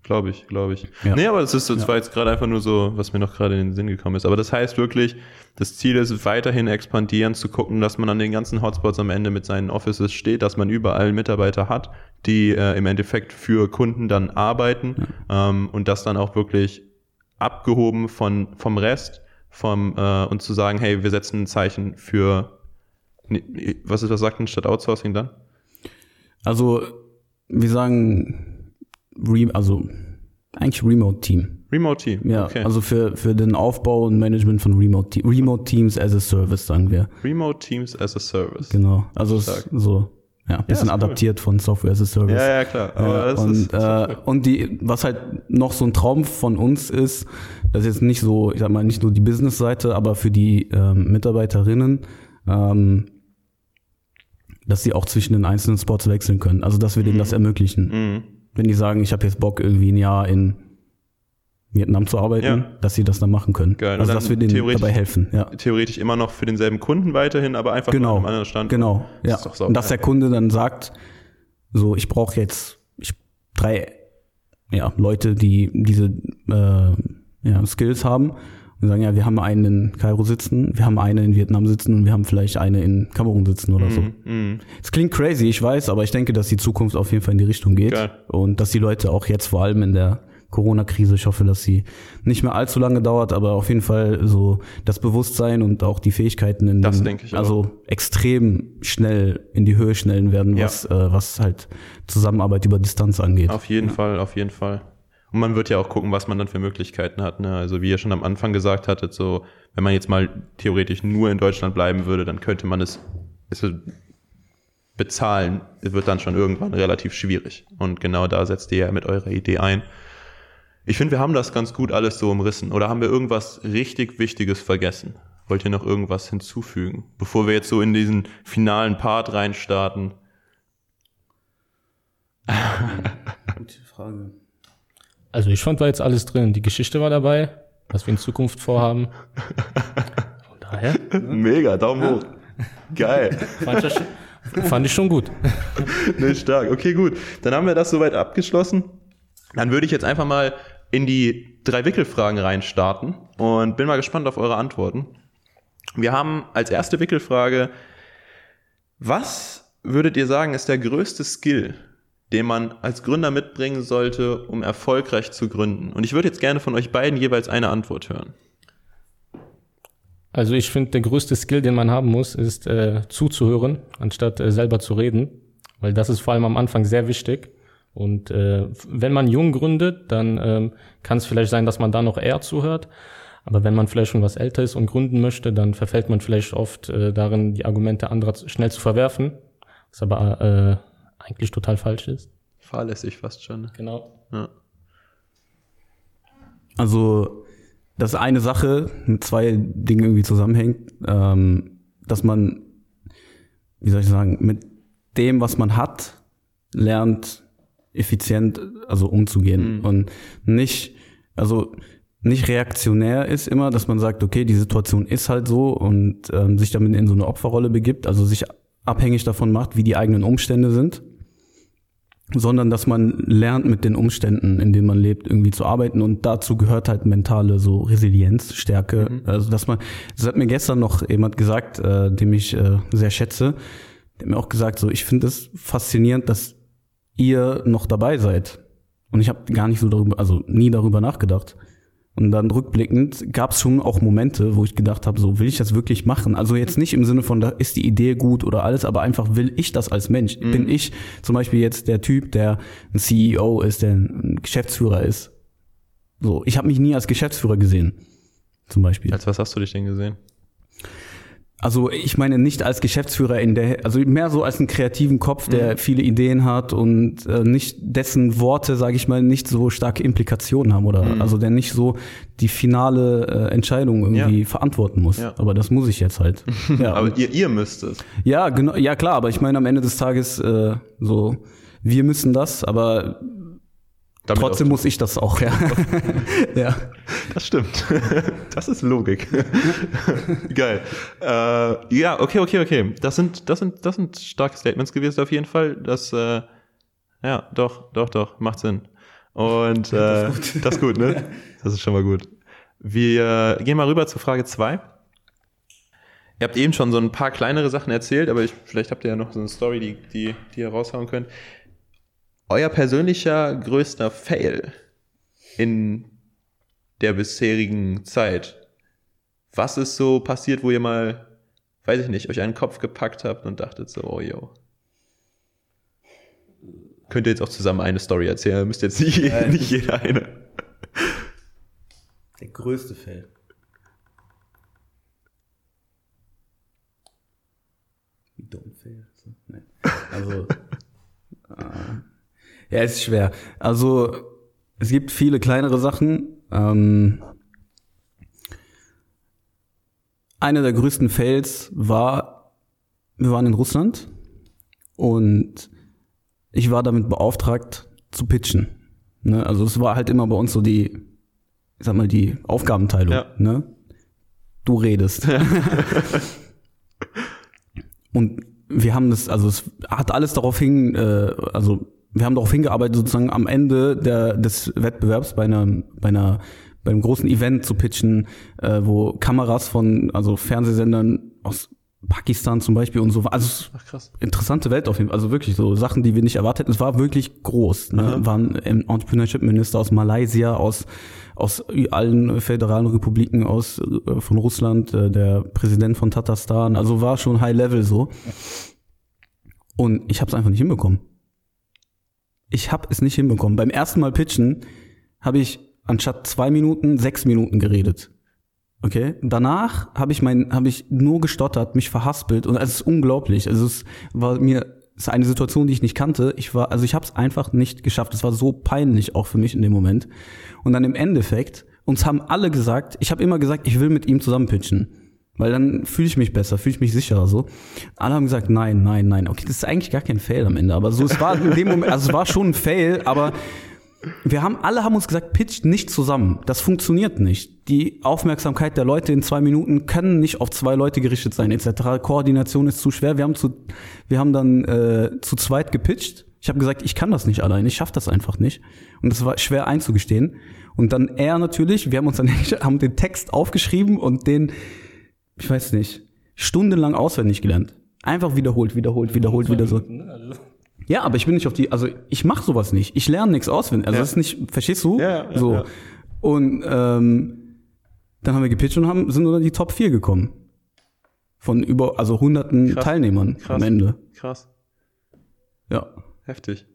glaube ich, glaube ich. Ja. Nee, aber das ist, das Ja. war jetzt gerade einfach nur so, was mir noch gerade in den Sinn gekommen ist. Aber das heißt wirklich, das Ziel ist weiterhin expandieren, zu gucken, dass man an den ganzen Hotspots am Ende mit seinen Offices steht, dass man überall Mitarbeiter hat, die äh, im Endeffekt für Kunden dann arbeiten ähm, und das dann auch wirklich abgehoben von, vom Rest vom, äh, und zu sagen, hey, wir setzen ein Zeichen für, was ist, was sagt denn statt Outsourcing dann? Also, wir sagen, re also eigentlich Remote Team. Remote Team. Ja, okay. also für, für den Aufbau und Management von Remote, Te Remote Teams as a Service, sagen wir. Remote Teams as a Service. Genau. Also so, ja, ein bisschen cool. adaptiert von Software as a Service. Ja, ja, klar. Ja, und, ist, äh, und die, was halt noch so ein Traum von uns ist, das ist jetzt nicht so, ich sag mal, nicht nur die Business-Seite, aber für die ähm, Mitarbeiterinnen, ähm, dass sie auch zwischen den einzelnen Spots wechseln können. Also dass wir denen das ermöglichen. Mhm. Wenn die sagen, ich habe jetzt Bock, irgendwie ein Jahr in Vietnam zu arbeiten, Ja. dass sie das dann machen können. Geil. Also dass wir denen dabei helfen. Ja. theoretisch immer noch für denselben Kunden weiterhin, aber einfach Genau, an einem anderen Standort. Genau, Das ja. doch sauber. Und dass der Kunde dann sagt, so, ich brauche jetzt ich, drei ja, Leute, die diese äh, ja, Skills haben und sagen, ja, wir haben einen in Kairo sitzen, wir haben eine in Vietnam sitzen und wir haben vielleicht eine in Kamerun sitzen oder so. Mhm. Es klingt crazy, ich weiß, aber ich denke, dass die Zukunft auf jeden Fall in die Richtung geht Geil. und dass die Leute auch jetzt vor allem in der Corona-Krise, ich hoffe, dass sie nicht mehr allzu lange dauert, aber auf jeden Fall so das Bewusstsein und auch die Fähigkeiten in Das den, ich auch. also extrem schnell in die Höhe schnellen werden, Ja. was, äh, was halt Zusammenarbeit über Distanz angeht. Auf jeden Fall, auf jeden Fall. Und man wird ja auch gucken, was man dann für Möglichkeiten hat. Ne? Also wie ihr schon am Anfang gesagt hattet, so wenn man jetzt mal theoretisch nur in Deutschland bleiben würde, dann könnte man es, es bezahlen, wird dann schon irgendwann relativ schwierig. Und genau da setzt ihr ja mit eurer Idee ein. Ich finde, wir haben das ganz gut alles so umrissen. Oder haben wir irgendwas richtig Wichtiges vergessen? Wollt ihr noch irgendwas hinzufügen, bevor wir jetzt so in diesen finalen Part reinstarten? Gute Frage. Also ich fand, war jetzt alles drin. Die Geschichte war dabei, was wir in Zukunft vorhaben. Von daher Mega, Daumen hoch. Geil. fand ich, das, fand ich schon gut. ne, stark. Okay, gut. Dann haben wir das soweit abgeschlossen. Dann würde ich jetzt einfach mal in die drei Wickelfragen reinstarten und bin mal gespannt auf eure Antworten. Wir haben als erste Wickelfrage, was würdet ihr sagen, ist der größte Skill, den man als Gründer mitbringen sollte, um erfolgreich zu gründen? Und ich würde jetzt gerne von euch beiden jeweils eine Antwort hören. Also ich finde, der größte Skill, den man haben muss, ist äh, zuzuhören, anstatt äh, selber zu reden, weil das ist vor allem am Anfang sehr wichtig. Und äh, wenn man jung gründet, dann ähm, kann es vielleicht sein, dass man da noch eher zuhört. Aber wenn man vielleicht schon was älter ist und gründen möchte, dann verfällt man vielleicht oft äh, darin, die Argumente anderer schnell zu verwerfen, was aber äh, eigentlich total falsch ist. Fahrlässig fast schon. Genau. Ja. Also, dass eine Sache mit zwei Dingen irgendwie zusammenhängt, ähm, dass man, wie soll ich sagen, mit dem, was man hat, lernt, effizient, also umzugehen. Mhm. Und nicht, also nicht reaktionär ist immer, dass man sagt, okay, die Situation ist halt so und ähm, sich damit in so eine Opferrolle begibt, also sich abhängig davon macht, wie die eigenen Umstände sind, sondern dass man lernt, mit den Umständen, in denen man lebt, irgendwie zu arbeiten und dazu gehört halt mentale so Resilienz, Stärke. Also dass man, das hat mir gestern noch jemand gesagt, äh, dem ich äh, sehr schätze, der hat mir auch gesagt, so ich finde es faszinierend, dass ihr noch dabei seid. Und ich habe gar nicht so darüber, also nie darüber nachgedacht. Und dann rückblickend gab es schon auch Momente, wo ich gedacht habe, so will ich das wirklich machen? Also jetzt nicht im Sinne von, da ist die Idee gut oder alles, aber einfach will ich das als Mensch? Bin ich zum Beispiel jetzt der Typ, der ein CEO ist, der ein Geschäftsführer ist? So, ich habe mich nie als Geschäftsführer gesehen, zum Beispiel. Als was hast du dich denn gesehen? Also ich meine nicht als Geschäftsführer in der, also mehr so als einen kreativen Kopf, der viele Ideen hat und äh, nicht dessen Worte, sage ich mal, nicht so starke Implikationen haben oder also der nicht so die finale äh, Entscheidung irgendwie Ja. verantworten muss. Ja. Aber das muss ich jetzt halt. Ja, Aber ihr, ihr müsst es. ja, genau, ja klar, aber ich meine am Ende des Tages äh, so, wir müssen das, aber Damit trotzdem muss ich das auch, ja. ja. Das stimmt. Das ist Logik. Geil. Äh, ja, okay, okay, okay. Das sind, das sind, das sind starke Statements gewesen auf jeden Fall. Das, äh, ja, doch, doch, doch, macht Sinn. Und äh, das ist gut, ne? Das ist schon mal gut. Wir gehen mal rüber zu Frage zwei. Ihr habt eben schon so ein paar kleinere Sachen erzählt, aber ich, vielleicht habt ihr ja noch so eine Story, die, die, die ihr raushauen könnt. Euer persönlicher größter Fail in der bisherigen Zeit. Was ist so passiert, wo ihr mal, weiß ich nicht, euch einen Kopf gepackt habt und dachtet so, oh yo. Könnt ihr jetzt auch zusammen eine Story erzählen, müsst jetzt nicht, nicht jeder eine. Der größte Fail. Don't fail. So, nee. Also, äh, ja, es ist schwer. Also, es gibt viele kleinere Sachen. Ähm, einer der größten Fails war, wir waren in Russland und ich war damit beauftragt zu pitchen. Ne? Also es war halt immer bei uns so die, ich sag mal, die Aufgabenteilung. Ja. Ne? Du redest. Und wir haben das, also es hat alles darauf hin, äh, also wir haben darauf hingearbeitet, sozusagen am Ende der, des Wettbewerbs bei einer, bei einer, bei einem großen Event zu pitchen, äh, wo Kameras von, also Fernsehsendern aus Pakistan zum Beispiel und so, also es Ach interessante Welt auf jeden Fall. Also wirklich so Sachen, die wir nicht erwartet hätten. Es war wirklich groß. Ne? Waren ähm, Entrepreneurship-Minister aus Malaysia, aus, aus allen föderalen Republiken, aus äh, von Russland, äh, der Präsident von Tatarstan. Also war schon High Level so. Und ich habe es einfach nicht hinbekommen. Ich habe es nicht hinbekommen. Beim ersten Mal pitchen habe ich anstatt zwei Minuten sechs Minuten geredet. Okay. Danach habe ich mein, habe ich nur gestottert, mich verhaspelt und es ist unglaublich. Also es war mir es ist eine Situation, die ich nicht kannte. Ich war, also ich habe es einfach nicht geschafft. Es war so peinlich auch für mich in dem Moment. Und dann im Endeffekt uns haben alle gesagt, ich habe immer gesagt, ich will mit ihm zusammen pitchen. Weil dann fühle ich mich besser, fühle ich mich sicherer so. Alle haben gesagt, nein, nein, nein. Okay, das ist eigentlich gar kein Fail am Ende. Aber so, es war in dem Moment, also es war schon ein Fail, aber wir haben, alle haben uns gesagt, pitcht nicht zusammen. Das funktioniert nicht. Die Aufmerksamkeit der Leute in zwei Minuten können nicht auf zwei Leute gerichtet sein, etc. Koordination ist zu schwer. Wir haben zu, wir haben dann äh, zu zweit gepitcht. Ich habe gesagt, ich kann das nicht allein, ich schaffe das einfach nicht. Und das war schwer einzugestehen. Und dann er natürlich, wir haben uns dann haben den Text aufgeschrieben und den, ich weiß nicht, stundenlang auswendig gelernt. Einfach wiederholt, wiederholt, wiederholt, wieder so. Ja, aber ich bin nicht auf die, also ich mache sowas nicht. Ich lerne nichts auswendig. Also Ja. das ist nicht, verstehst du? Ja, ja, so. ja. Und ähm, dann haben wir gepitcht und haben, sind unter die Top 4 gekommen. Von über, also hunderten Krass. Teilnehmern Krass. am Ende. Krass. Ja. Heftig.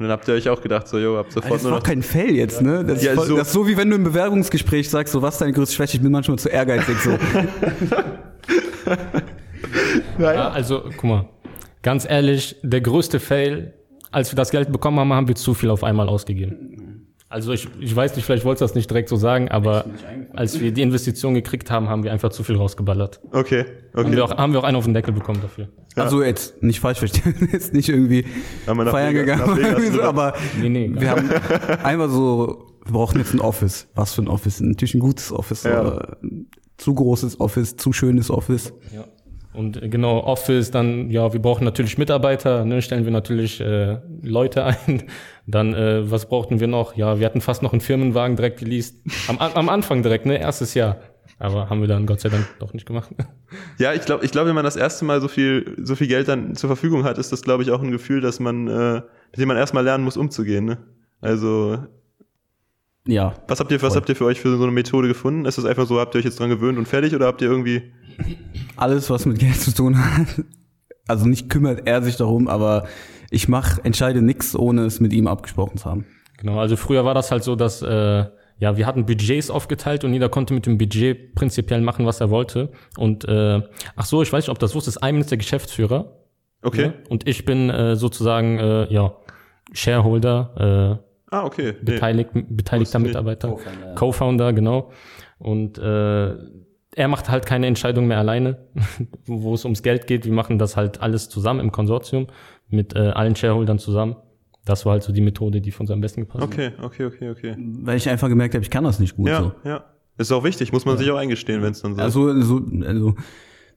Und dann habt ihr euch auch gedacht, so, jo, habt sofort Das nur war noch. kein Fail jetzt, ne? Das, Ja, ist voll, so- das ist so wie wenn du im Bewerbungsgespräch sagst, so was ist deine größte Schwäche, ich bin manchmal zu ehrgeizig so. Ja, also, guck mal, ganz ehrlich, der größte Fail, als wir das Geld bekommen haben, haben wir zu viel auf einmal ausgegeben. Also ich, ich weiß nicht, vielleicht wolltest du das nicht direkt so sagen, aber als wir die Investition gekriegt haben, haben wir einfach zu viel rausgeballert. Okay, Haben okay. wir auch, haben wir auch einen auf den Deckel bekommen dafür. Also jetzt nicht falsch verstehen, jetzt nicht irgendwie Haben feiern Vegas- gegangen, so, aber Nee, nee, wir haben einfach so, wir brauchen jetzt ein Office. Was für ein Office? Natürlich ein gutes Office, Ja. aber zu großes Office, zu schönes Office. Ja. Und äh, genau, Office, dann, ja, wir brauchen natürlich Mitarbeiter, ne, stellen wir natürlich äh, Leute ein. Dann, äh, was brauchten wir noch? Ja, wir hatten fast noch einen Firmenwagen direkt geleast. Am, am Anfang direkt, ne, erstes Jahr. Aber haben wir dann Gott sei Dank doch nicht gemacht. Ja, ich glaube, ich glaub, wenn man das erste Mal so viel, so viel Geld dann zur Verfügung hat, ist das, glaube ich, auch ein Gefühl, dass man, äh, mit dem man erstmal lernen muss, umzugehen. Ne? Also, Ja. was habt ihr, was Voll. habt ihr für euch für so eine Methode gefunden? Ist das einfach so, habt ihr euch jetzt dran gewöhnt und fertig oder habt ihr irgendwie. Alles, was mit Geld zu tun hat. Also nicht kümmert er sich darum, aber ich mache, entscheide nichts, ohne es mit ihm abgesprochen zu haben. Genau, also früher war das halt so, dass äh, ja wir hatten Budgets aufgeteilt und jeder konnte mit dem Budget prinzipiell machen, was er wollte. Und äh, ach so, ich weiß nicht, ob das wusstest, Ayman ist der Geschäftsführer. Okay. Ne? Und ich bin äh, sozusagen äh, ja Shareholder, äh, Ah, okay. Nee. beteiligt, beteiligter. Mitarbeiter, Co-Founder, genau. Und äh, er macht halt keine Entscheidung mehr alleine, wo es ums Geld geht. Wir machen das halt alles zusammen im Konsortium mit äh, allen Shareholdern zusammen. Das war halt so die Methode, die für uns am besten gepasst hat. Okay, okay, okay, okay. Weil ich einfach gemerkt habe, ich kann das nicht gut Ja, so. ja. Ist auch wichtig, muss man sich auch eingestehen, wenn es dann so ist. Also, so, also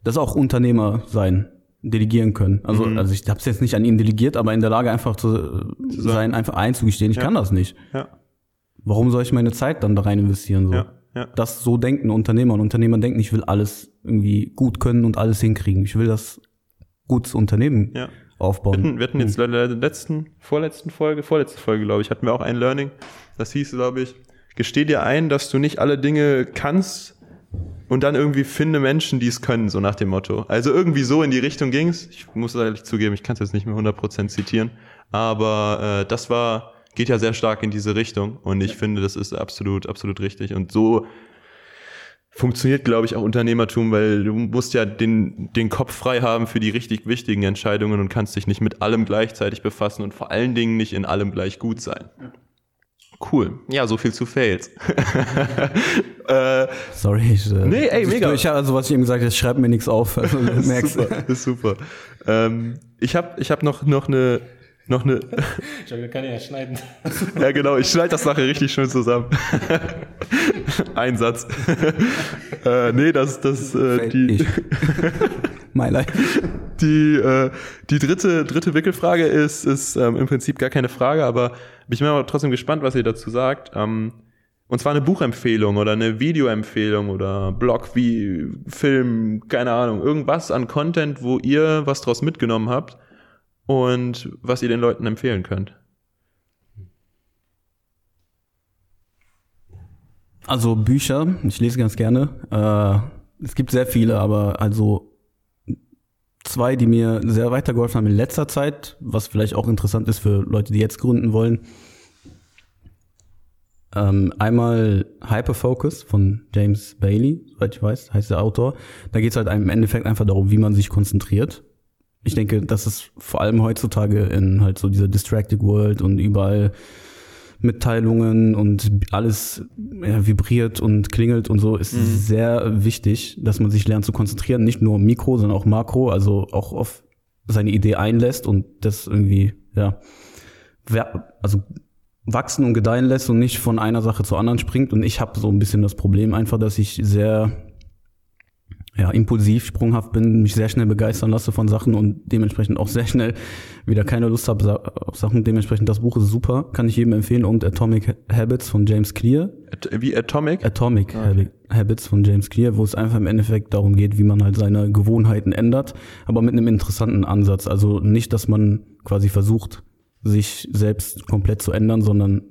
das ist auch Unternehmer sein, delegieren können. Also, Mhm. also ich habe es jetzt nicht an ihn delegiert, aber in der Lage einfach zu, sein, einfach einzugestehen, ich Ja. kann das nicht. Ja, Warum soll ich meine Zeit dann da rein investieren? So? ja, ja. Das so denken Unternehmer. Und Unternehmer denken, ich will alles irgendwie gut können und alles hinkriegen. Ich will das gutes Unternehmen Ja. Wir aufbauen. hatten, wir hatten jetzt in der letzten, vorletzten Folge, vorletzte Folge, glaube ich, hatten wir auch ein Learning. Das hieß, glaube ich, gesteh dir ein, dass du nicht alle Dinge kannst und dann irgendwie finde Menschen, die es können, so nach dem Motto. Also irgendwie so in die Richtung ging's. Ich muss ehrlich zugeben, ich kann es jetzt nicht mehr 100% zitieren, aber äh, das war, geht ja sehr stark in diese Richtung und ich finde, das ist absolut, absolut richtig und so funktioniert, glaube ich, auch Unternehmertum, weil du musst ja den, den Kopf frei haben für die richtig wichtigen Entscheidungen und kannst dich nicht mit allem gleichzeitig befassen und vor allen Dingen nicht in allem gleich gut sein. Cool. Ja, so viel zu Fails. äh, Sorry, ich, äh, Nee, ey, ich, mega. Ich, also was ich eben gesagt habe, ich schreibe mir nichts auf. Also, merkst. super, ist super. Ähm, ich habe ich hab noch, noch eine, noch eine, Ich kann ja schneiden. ja genau, ich schneide das nachher richtig schön zusammen. Ein Satz. äh, nee, das, das, äh, die, Ich. My life. Die, äh, die dritte, dritte Wickelfrage ist, ist ähm, im Prinzip gar keine Frage, aber bin ich bin aber trotzdem gespannt, was ihr dazu sagt. Ähm, und zwar eine Buchempfehlung oder eine Videoempfehlung oder Blog wie Film, keine Ahnung, irgendwas an Content, wo ihr was draus mitgenommen habt und was ihr den Leuten empfehlen könnt. Also Bücher, ich lese ganz gerne. Äh, es gibt sehr viele, aber also zwei, die mir sehr weitergeholfen haben in letzter Zeit, was vielleicht auch interessant ist für Leute, die jetzt gründen wollen. Ähm, einmal Hyperfocus von James Bailey, soweit ich weiß, heißt der Autor. Da geht es halt im Endeffekt einfach darum, wie man sich konzentriert. Ich denke, das ist vor allem heutzutage in halt so dieser Distracted World und überall Mitteilungen und alles ja, vibriert und klingelt und so, ist sehr wichtig, dass man sich lernt zu konzentrieren, nicht nur Mikro, sondern auch Makro, also auch auf seine Idee einlässt und das irgendwie, ja, also wachsen und gedeihen lässt und nicht von einer Sache zur anderen springt. Und ich habe so ein bisschen das Problem einfach, dass ich sehr ja, impulsiv, sprunghaft bin, mich sehr schnell begeistern lasse von Sachen und dementsprechend auch sehr schnell wieder keine Lust habe auf Sachen. Dementsprechend das Buch ist super, kann ich jedem empfehlen. Und Atomic Habits von James Clear. At- Wie Atomic? Atomic Habi- Habits von James Clear, wo es einfach im Endeffekt darum geht, wie man halt seine Gewohnheiten ändert, aber mit einem interessanten Ansatz. Also nicht, dass man quasi versucht, sich selbst komplett zu ändern, sondern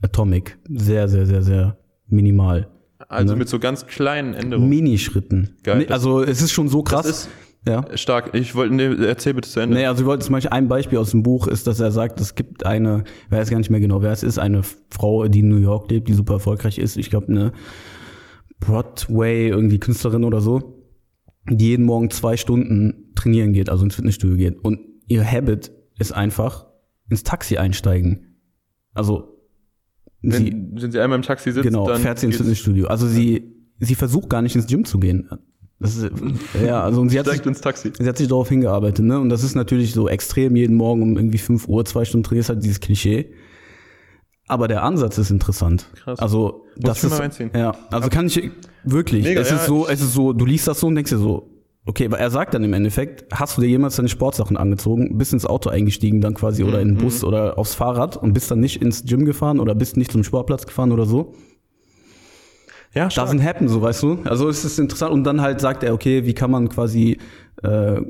Atomic. Sehr, sehr, sehr, sehr minimal. Also Ne? mit so ganz kleinen Änderungen. Minischritten. Geil, Nee, Also es ist schon so krass. Das ist ja. stark. Ich wollte, nee, erzähl bitte zu Ende. Nee, also ich wollte zum Beispiel ein Beispiel aus dem Buch ist, dass er sagt, es gibt eine, ich weiß gar nicht mehr genau, wer es ist, eine Frau, die in New York lebt, die super erfolgreich ist. Ich glaube, eine Broadway, irgendwie Künstlerin oder so, die jeden Morgen zwei Stunden trainieren geht, also ins Fitnessstudio geht. Und ihr Habit ist einfach ins Taxi einsteigen. Also sie, Wenn, wenn sie einmal im Taxi sitzt, genau, dann fährt sie ins Fitnessstudio. Also sie, sie versucht gar nicht ins Gym zu gehen. Das ist, ja, also und sie hat sich. Sie hat sich darauf hingearbeitet, ne? Und das ist natürlich so extrem jeden Morgen um irgendwie 5 Uhr, zwei Stunden trainierst halt dieses Klischee. Aber der Ansatz ist interessant. Krass. Also, das ich mir ist, ja, also kann ich wirklich, Mega, es ja, ist so, es ist so, du liest das so und denkst dir so, okay, weil er sagt dann im Endeffekt, hast du dir jemals deine Sportsachen angezogen, bist ins Auto eingestiegen dann quasi oder in den Mhm. Bus oder aufs Fahrrad und bist dann nicht ins Gym gefahren oder bist nicht zum Sportplatz gefahren oder so? Ja, Doesn't happen, so weißt du. Also es ist interessant und dann halt sagt er, okay, wie kann man quasi äh,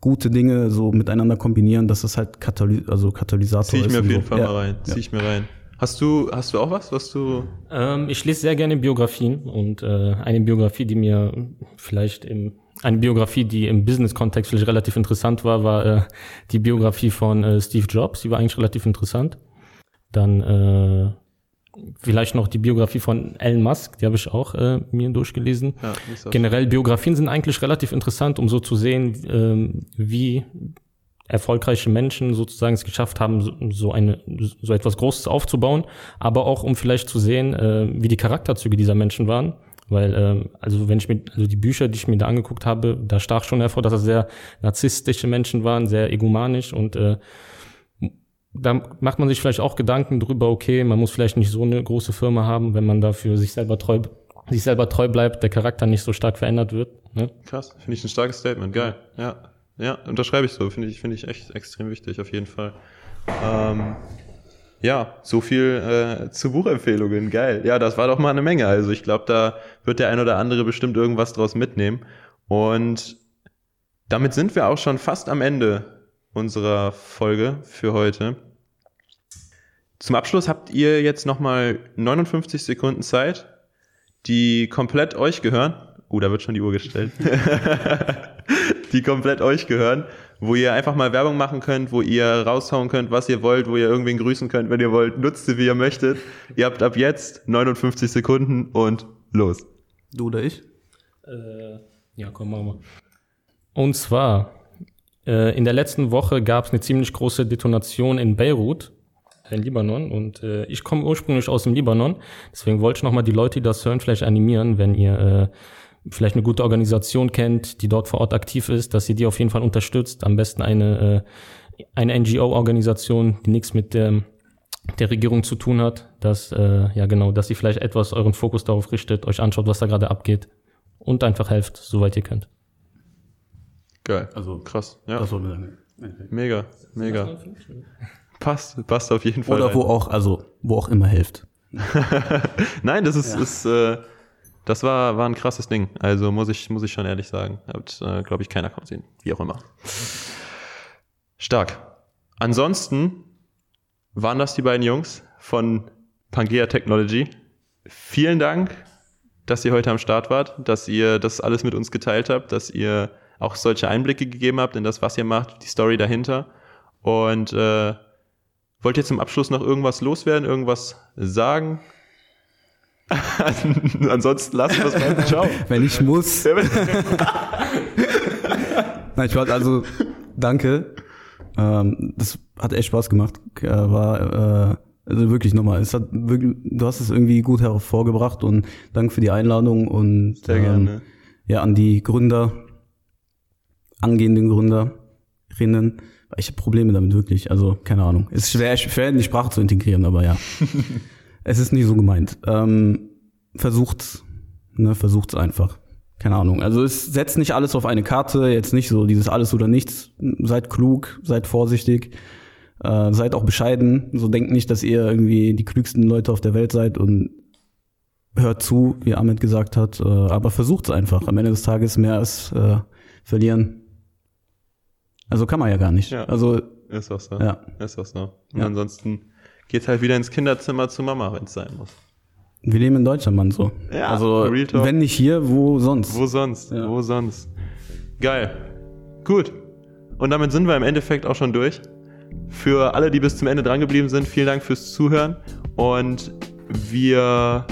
gute Dinge so miteinander kombinieren, dass das halt Kataly also Katalysator Zieh ich ist. mir auf jeden so. Fall ja. mal rein. Zieh ich mir rein. Hast du, hast du auch was, was du. Ähm, ich lese sehr gerne Biografien und äh, eine Biografie, die mir vielleicht im eine Biografie, die im Business-Kontext vielleicht relativ interessant war, war äh, die Biografie von äh, Steve Jobs. Die war eigentlich relativ interessant. Dann äh, vielleicht noch die Biografie von Elon Musk, die habe ich auch äh, mir durchgelesen. Ja. Generell Biografien sind eigentlich relativ interessant, um so zu sehen, ähm, wie erfolgreiche Menschen sozusagen es geschafft haben, so- so eine so etwas Großes aufzubauen, aber auch um vielleicht zu sehen, äh, wie die Charakterzüge dieser Menschen waren. Weil, ähm, also wenn ich mir, also die Bücher, die ich mir da angeguckt habe, da stach schon hervor, dass das sehr narzisstische Menschen waren, sehr egomanisch und äh, da macht man sich vielleicht auch Gedanken drüber, okay, man muss vielleicht nicht so eine große Firma haben, wenn man dafür sich selber treu, sich selber treu bleibt, der Charakter nicht so stark verändert wird. Ne? Krass, finde ich ein starkes Statement. Geil. Ja, ja, unterschreibe ich so. Finde ich, finde ich echt extrem wichtig, auf jeden Fall. Ähm, ja, so viel äh, zu Buchempfehlungen. Geil. Ja, das war doch mal eine Menge. Also ich glaube, da wird der ein oder andere bestimmt irgendwas draus mitnehmen. Und damit sind wir auch schon fast am Ende unserer Folge für heute. Zum Abschluss habt ihr jetzt nochmal 59 Sekunden Zeit, die komplett euch gehören. Oh, da wird schon die Uhr gestellt. die komplett euch gehören, wo ihr einfach mal Werbung machen könnt, wo ihr raushauen könnt, was ihr wollt, wo ihr irgendwen grüßen könnt, wenn ihr wollt. Nutzt sie, wie ihr möchtet. Ihr habt ab jetzt 59 Sekunden und los. Du oder ich? Äh, ja, komm, machen wir. Und zwar, äh, in der letzten Woche gab es eine ziemlich große Detonation in Beirut, in Libanon. Und äh, ich komme ursprünglich aus dem Libanon. Deswegen wollte ich nochmal die Leute, die das hören, vielleicht animieren, wenn ihr äh, vielleicht eine gute Organisation kennt, die dort vor Ort aktiv ist, dass ihr die auf jeden Fall unterstützt. Am besten eine, äh, eine NGO-Organisation, die nichts mit der, der Regierung zu tun hat, dass, äh, ja genau, dass ihr vielleicht etwas euren Fokus darauf richtet, euch anschaut, was da gerade abgeht und einfach helft, soweit ihr könnt. Geil. Also, Krass. Ja. sagen. Mega. Mega. Passt. Passt auf jeden Fall. Oder rein. wo auch, also, wo auch immer hilft. Nein, das ist, ist äh, das war, war ein krasses Ding. Also muss ich, muss ich schon ehrlich sagen. Hat, äh, glaube ich, keiner sehen. Wie auch immer. Stark. Ansonsten waren das die beiden Jungs von Pangea Technology. Vielen Dank, dass ihr heute am Start wart, dass ihr das alles mit uns geteilt habt, dass ihr auch solche Einblicke gegeben habt in das, was ihr macht, die Story dahinter. Und äh, wollt ihr zum Abschluss noch irgendwas loswerden, irgendwas sagen? Ansonsten lassen wir es beim Ciao. Wenn ich muss. Nein, ich wollte also, danke. Ähm, das hat echt Spaß gemacht. Äh, war, äh, also wirklich nochmal, es hat wirklich, du hast es irgendwie gut hervorgebracht und danke für die Einladung und Sehr ähm, gerne. ja, an die Gründer, angehenden Gründerinnen. Ich habe Probleme damit wirklich. Also, keine Ahnung. Es ist schwer, schwer in die Sprache zu integrieren, aber ja. es ist nicht so gemeint. Ähm, versucht's, ne, versucht's einfach. Keine Ahnung. Also es setzt nicht alles auf eine Karte, jetzt nicht so dieses alles oder nichts. Seid klug, seid vorsichtig, äh, seid auch bescheiden. So denkt nicht, dass ihr irgendwie die klügsten Leute auf der Welt seid und hört zu, wie Ahmed gesagt hat. Äh, aber versucht's einfach. Am Ende des Tages mehr als äh, verlieren. Also kann man ja gar nicht. Ja. Also Ist auch so. Ja. Ist auch so. Und Ja. ansonsten geht halt wieder ins Kinderzimmer zu Mama, wenn es sein muss. wir leben in Deutschland, Mann, so. Ja, also wenn nicht hier, wo sonst? Wo sonst? Ja. Wo sonst? Geil. Gut. Und damit sind wir im Endeffekt auch schon durch. Für alle, die bis zum Ende dran geblieben sind, vielen Dank fürs Zuhören. Und wir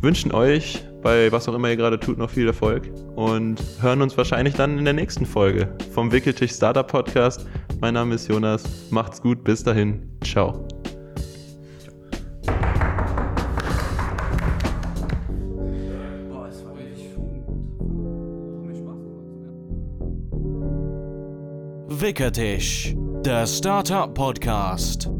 wünschen euch bei was auch immer ihr gerade tut noch viel Erfolg und hören uns wahrscheinlich dann in der nächsten Folge vom Wickeltisch Startup Podcast. Mein Name ist Jonas. Macht's gut. Bis dahin. Ciao. Wickertisch, der Startup Podcast.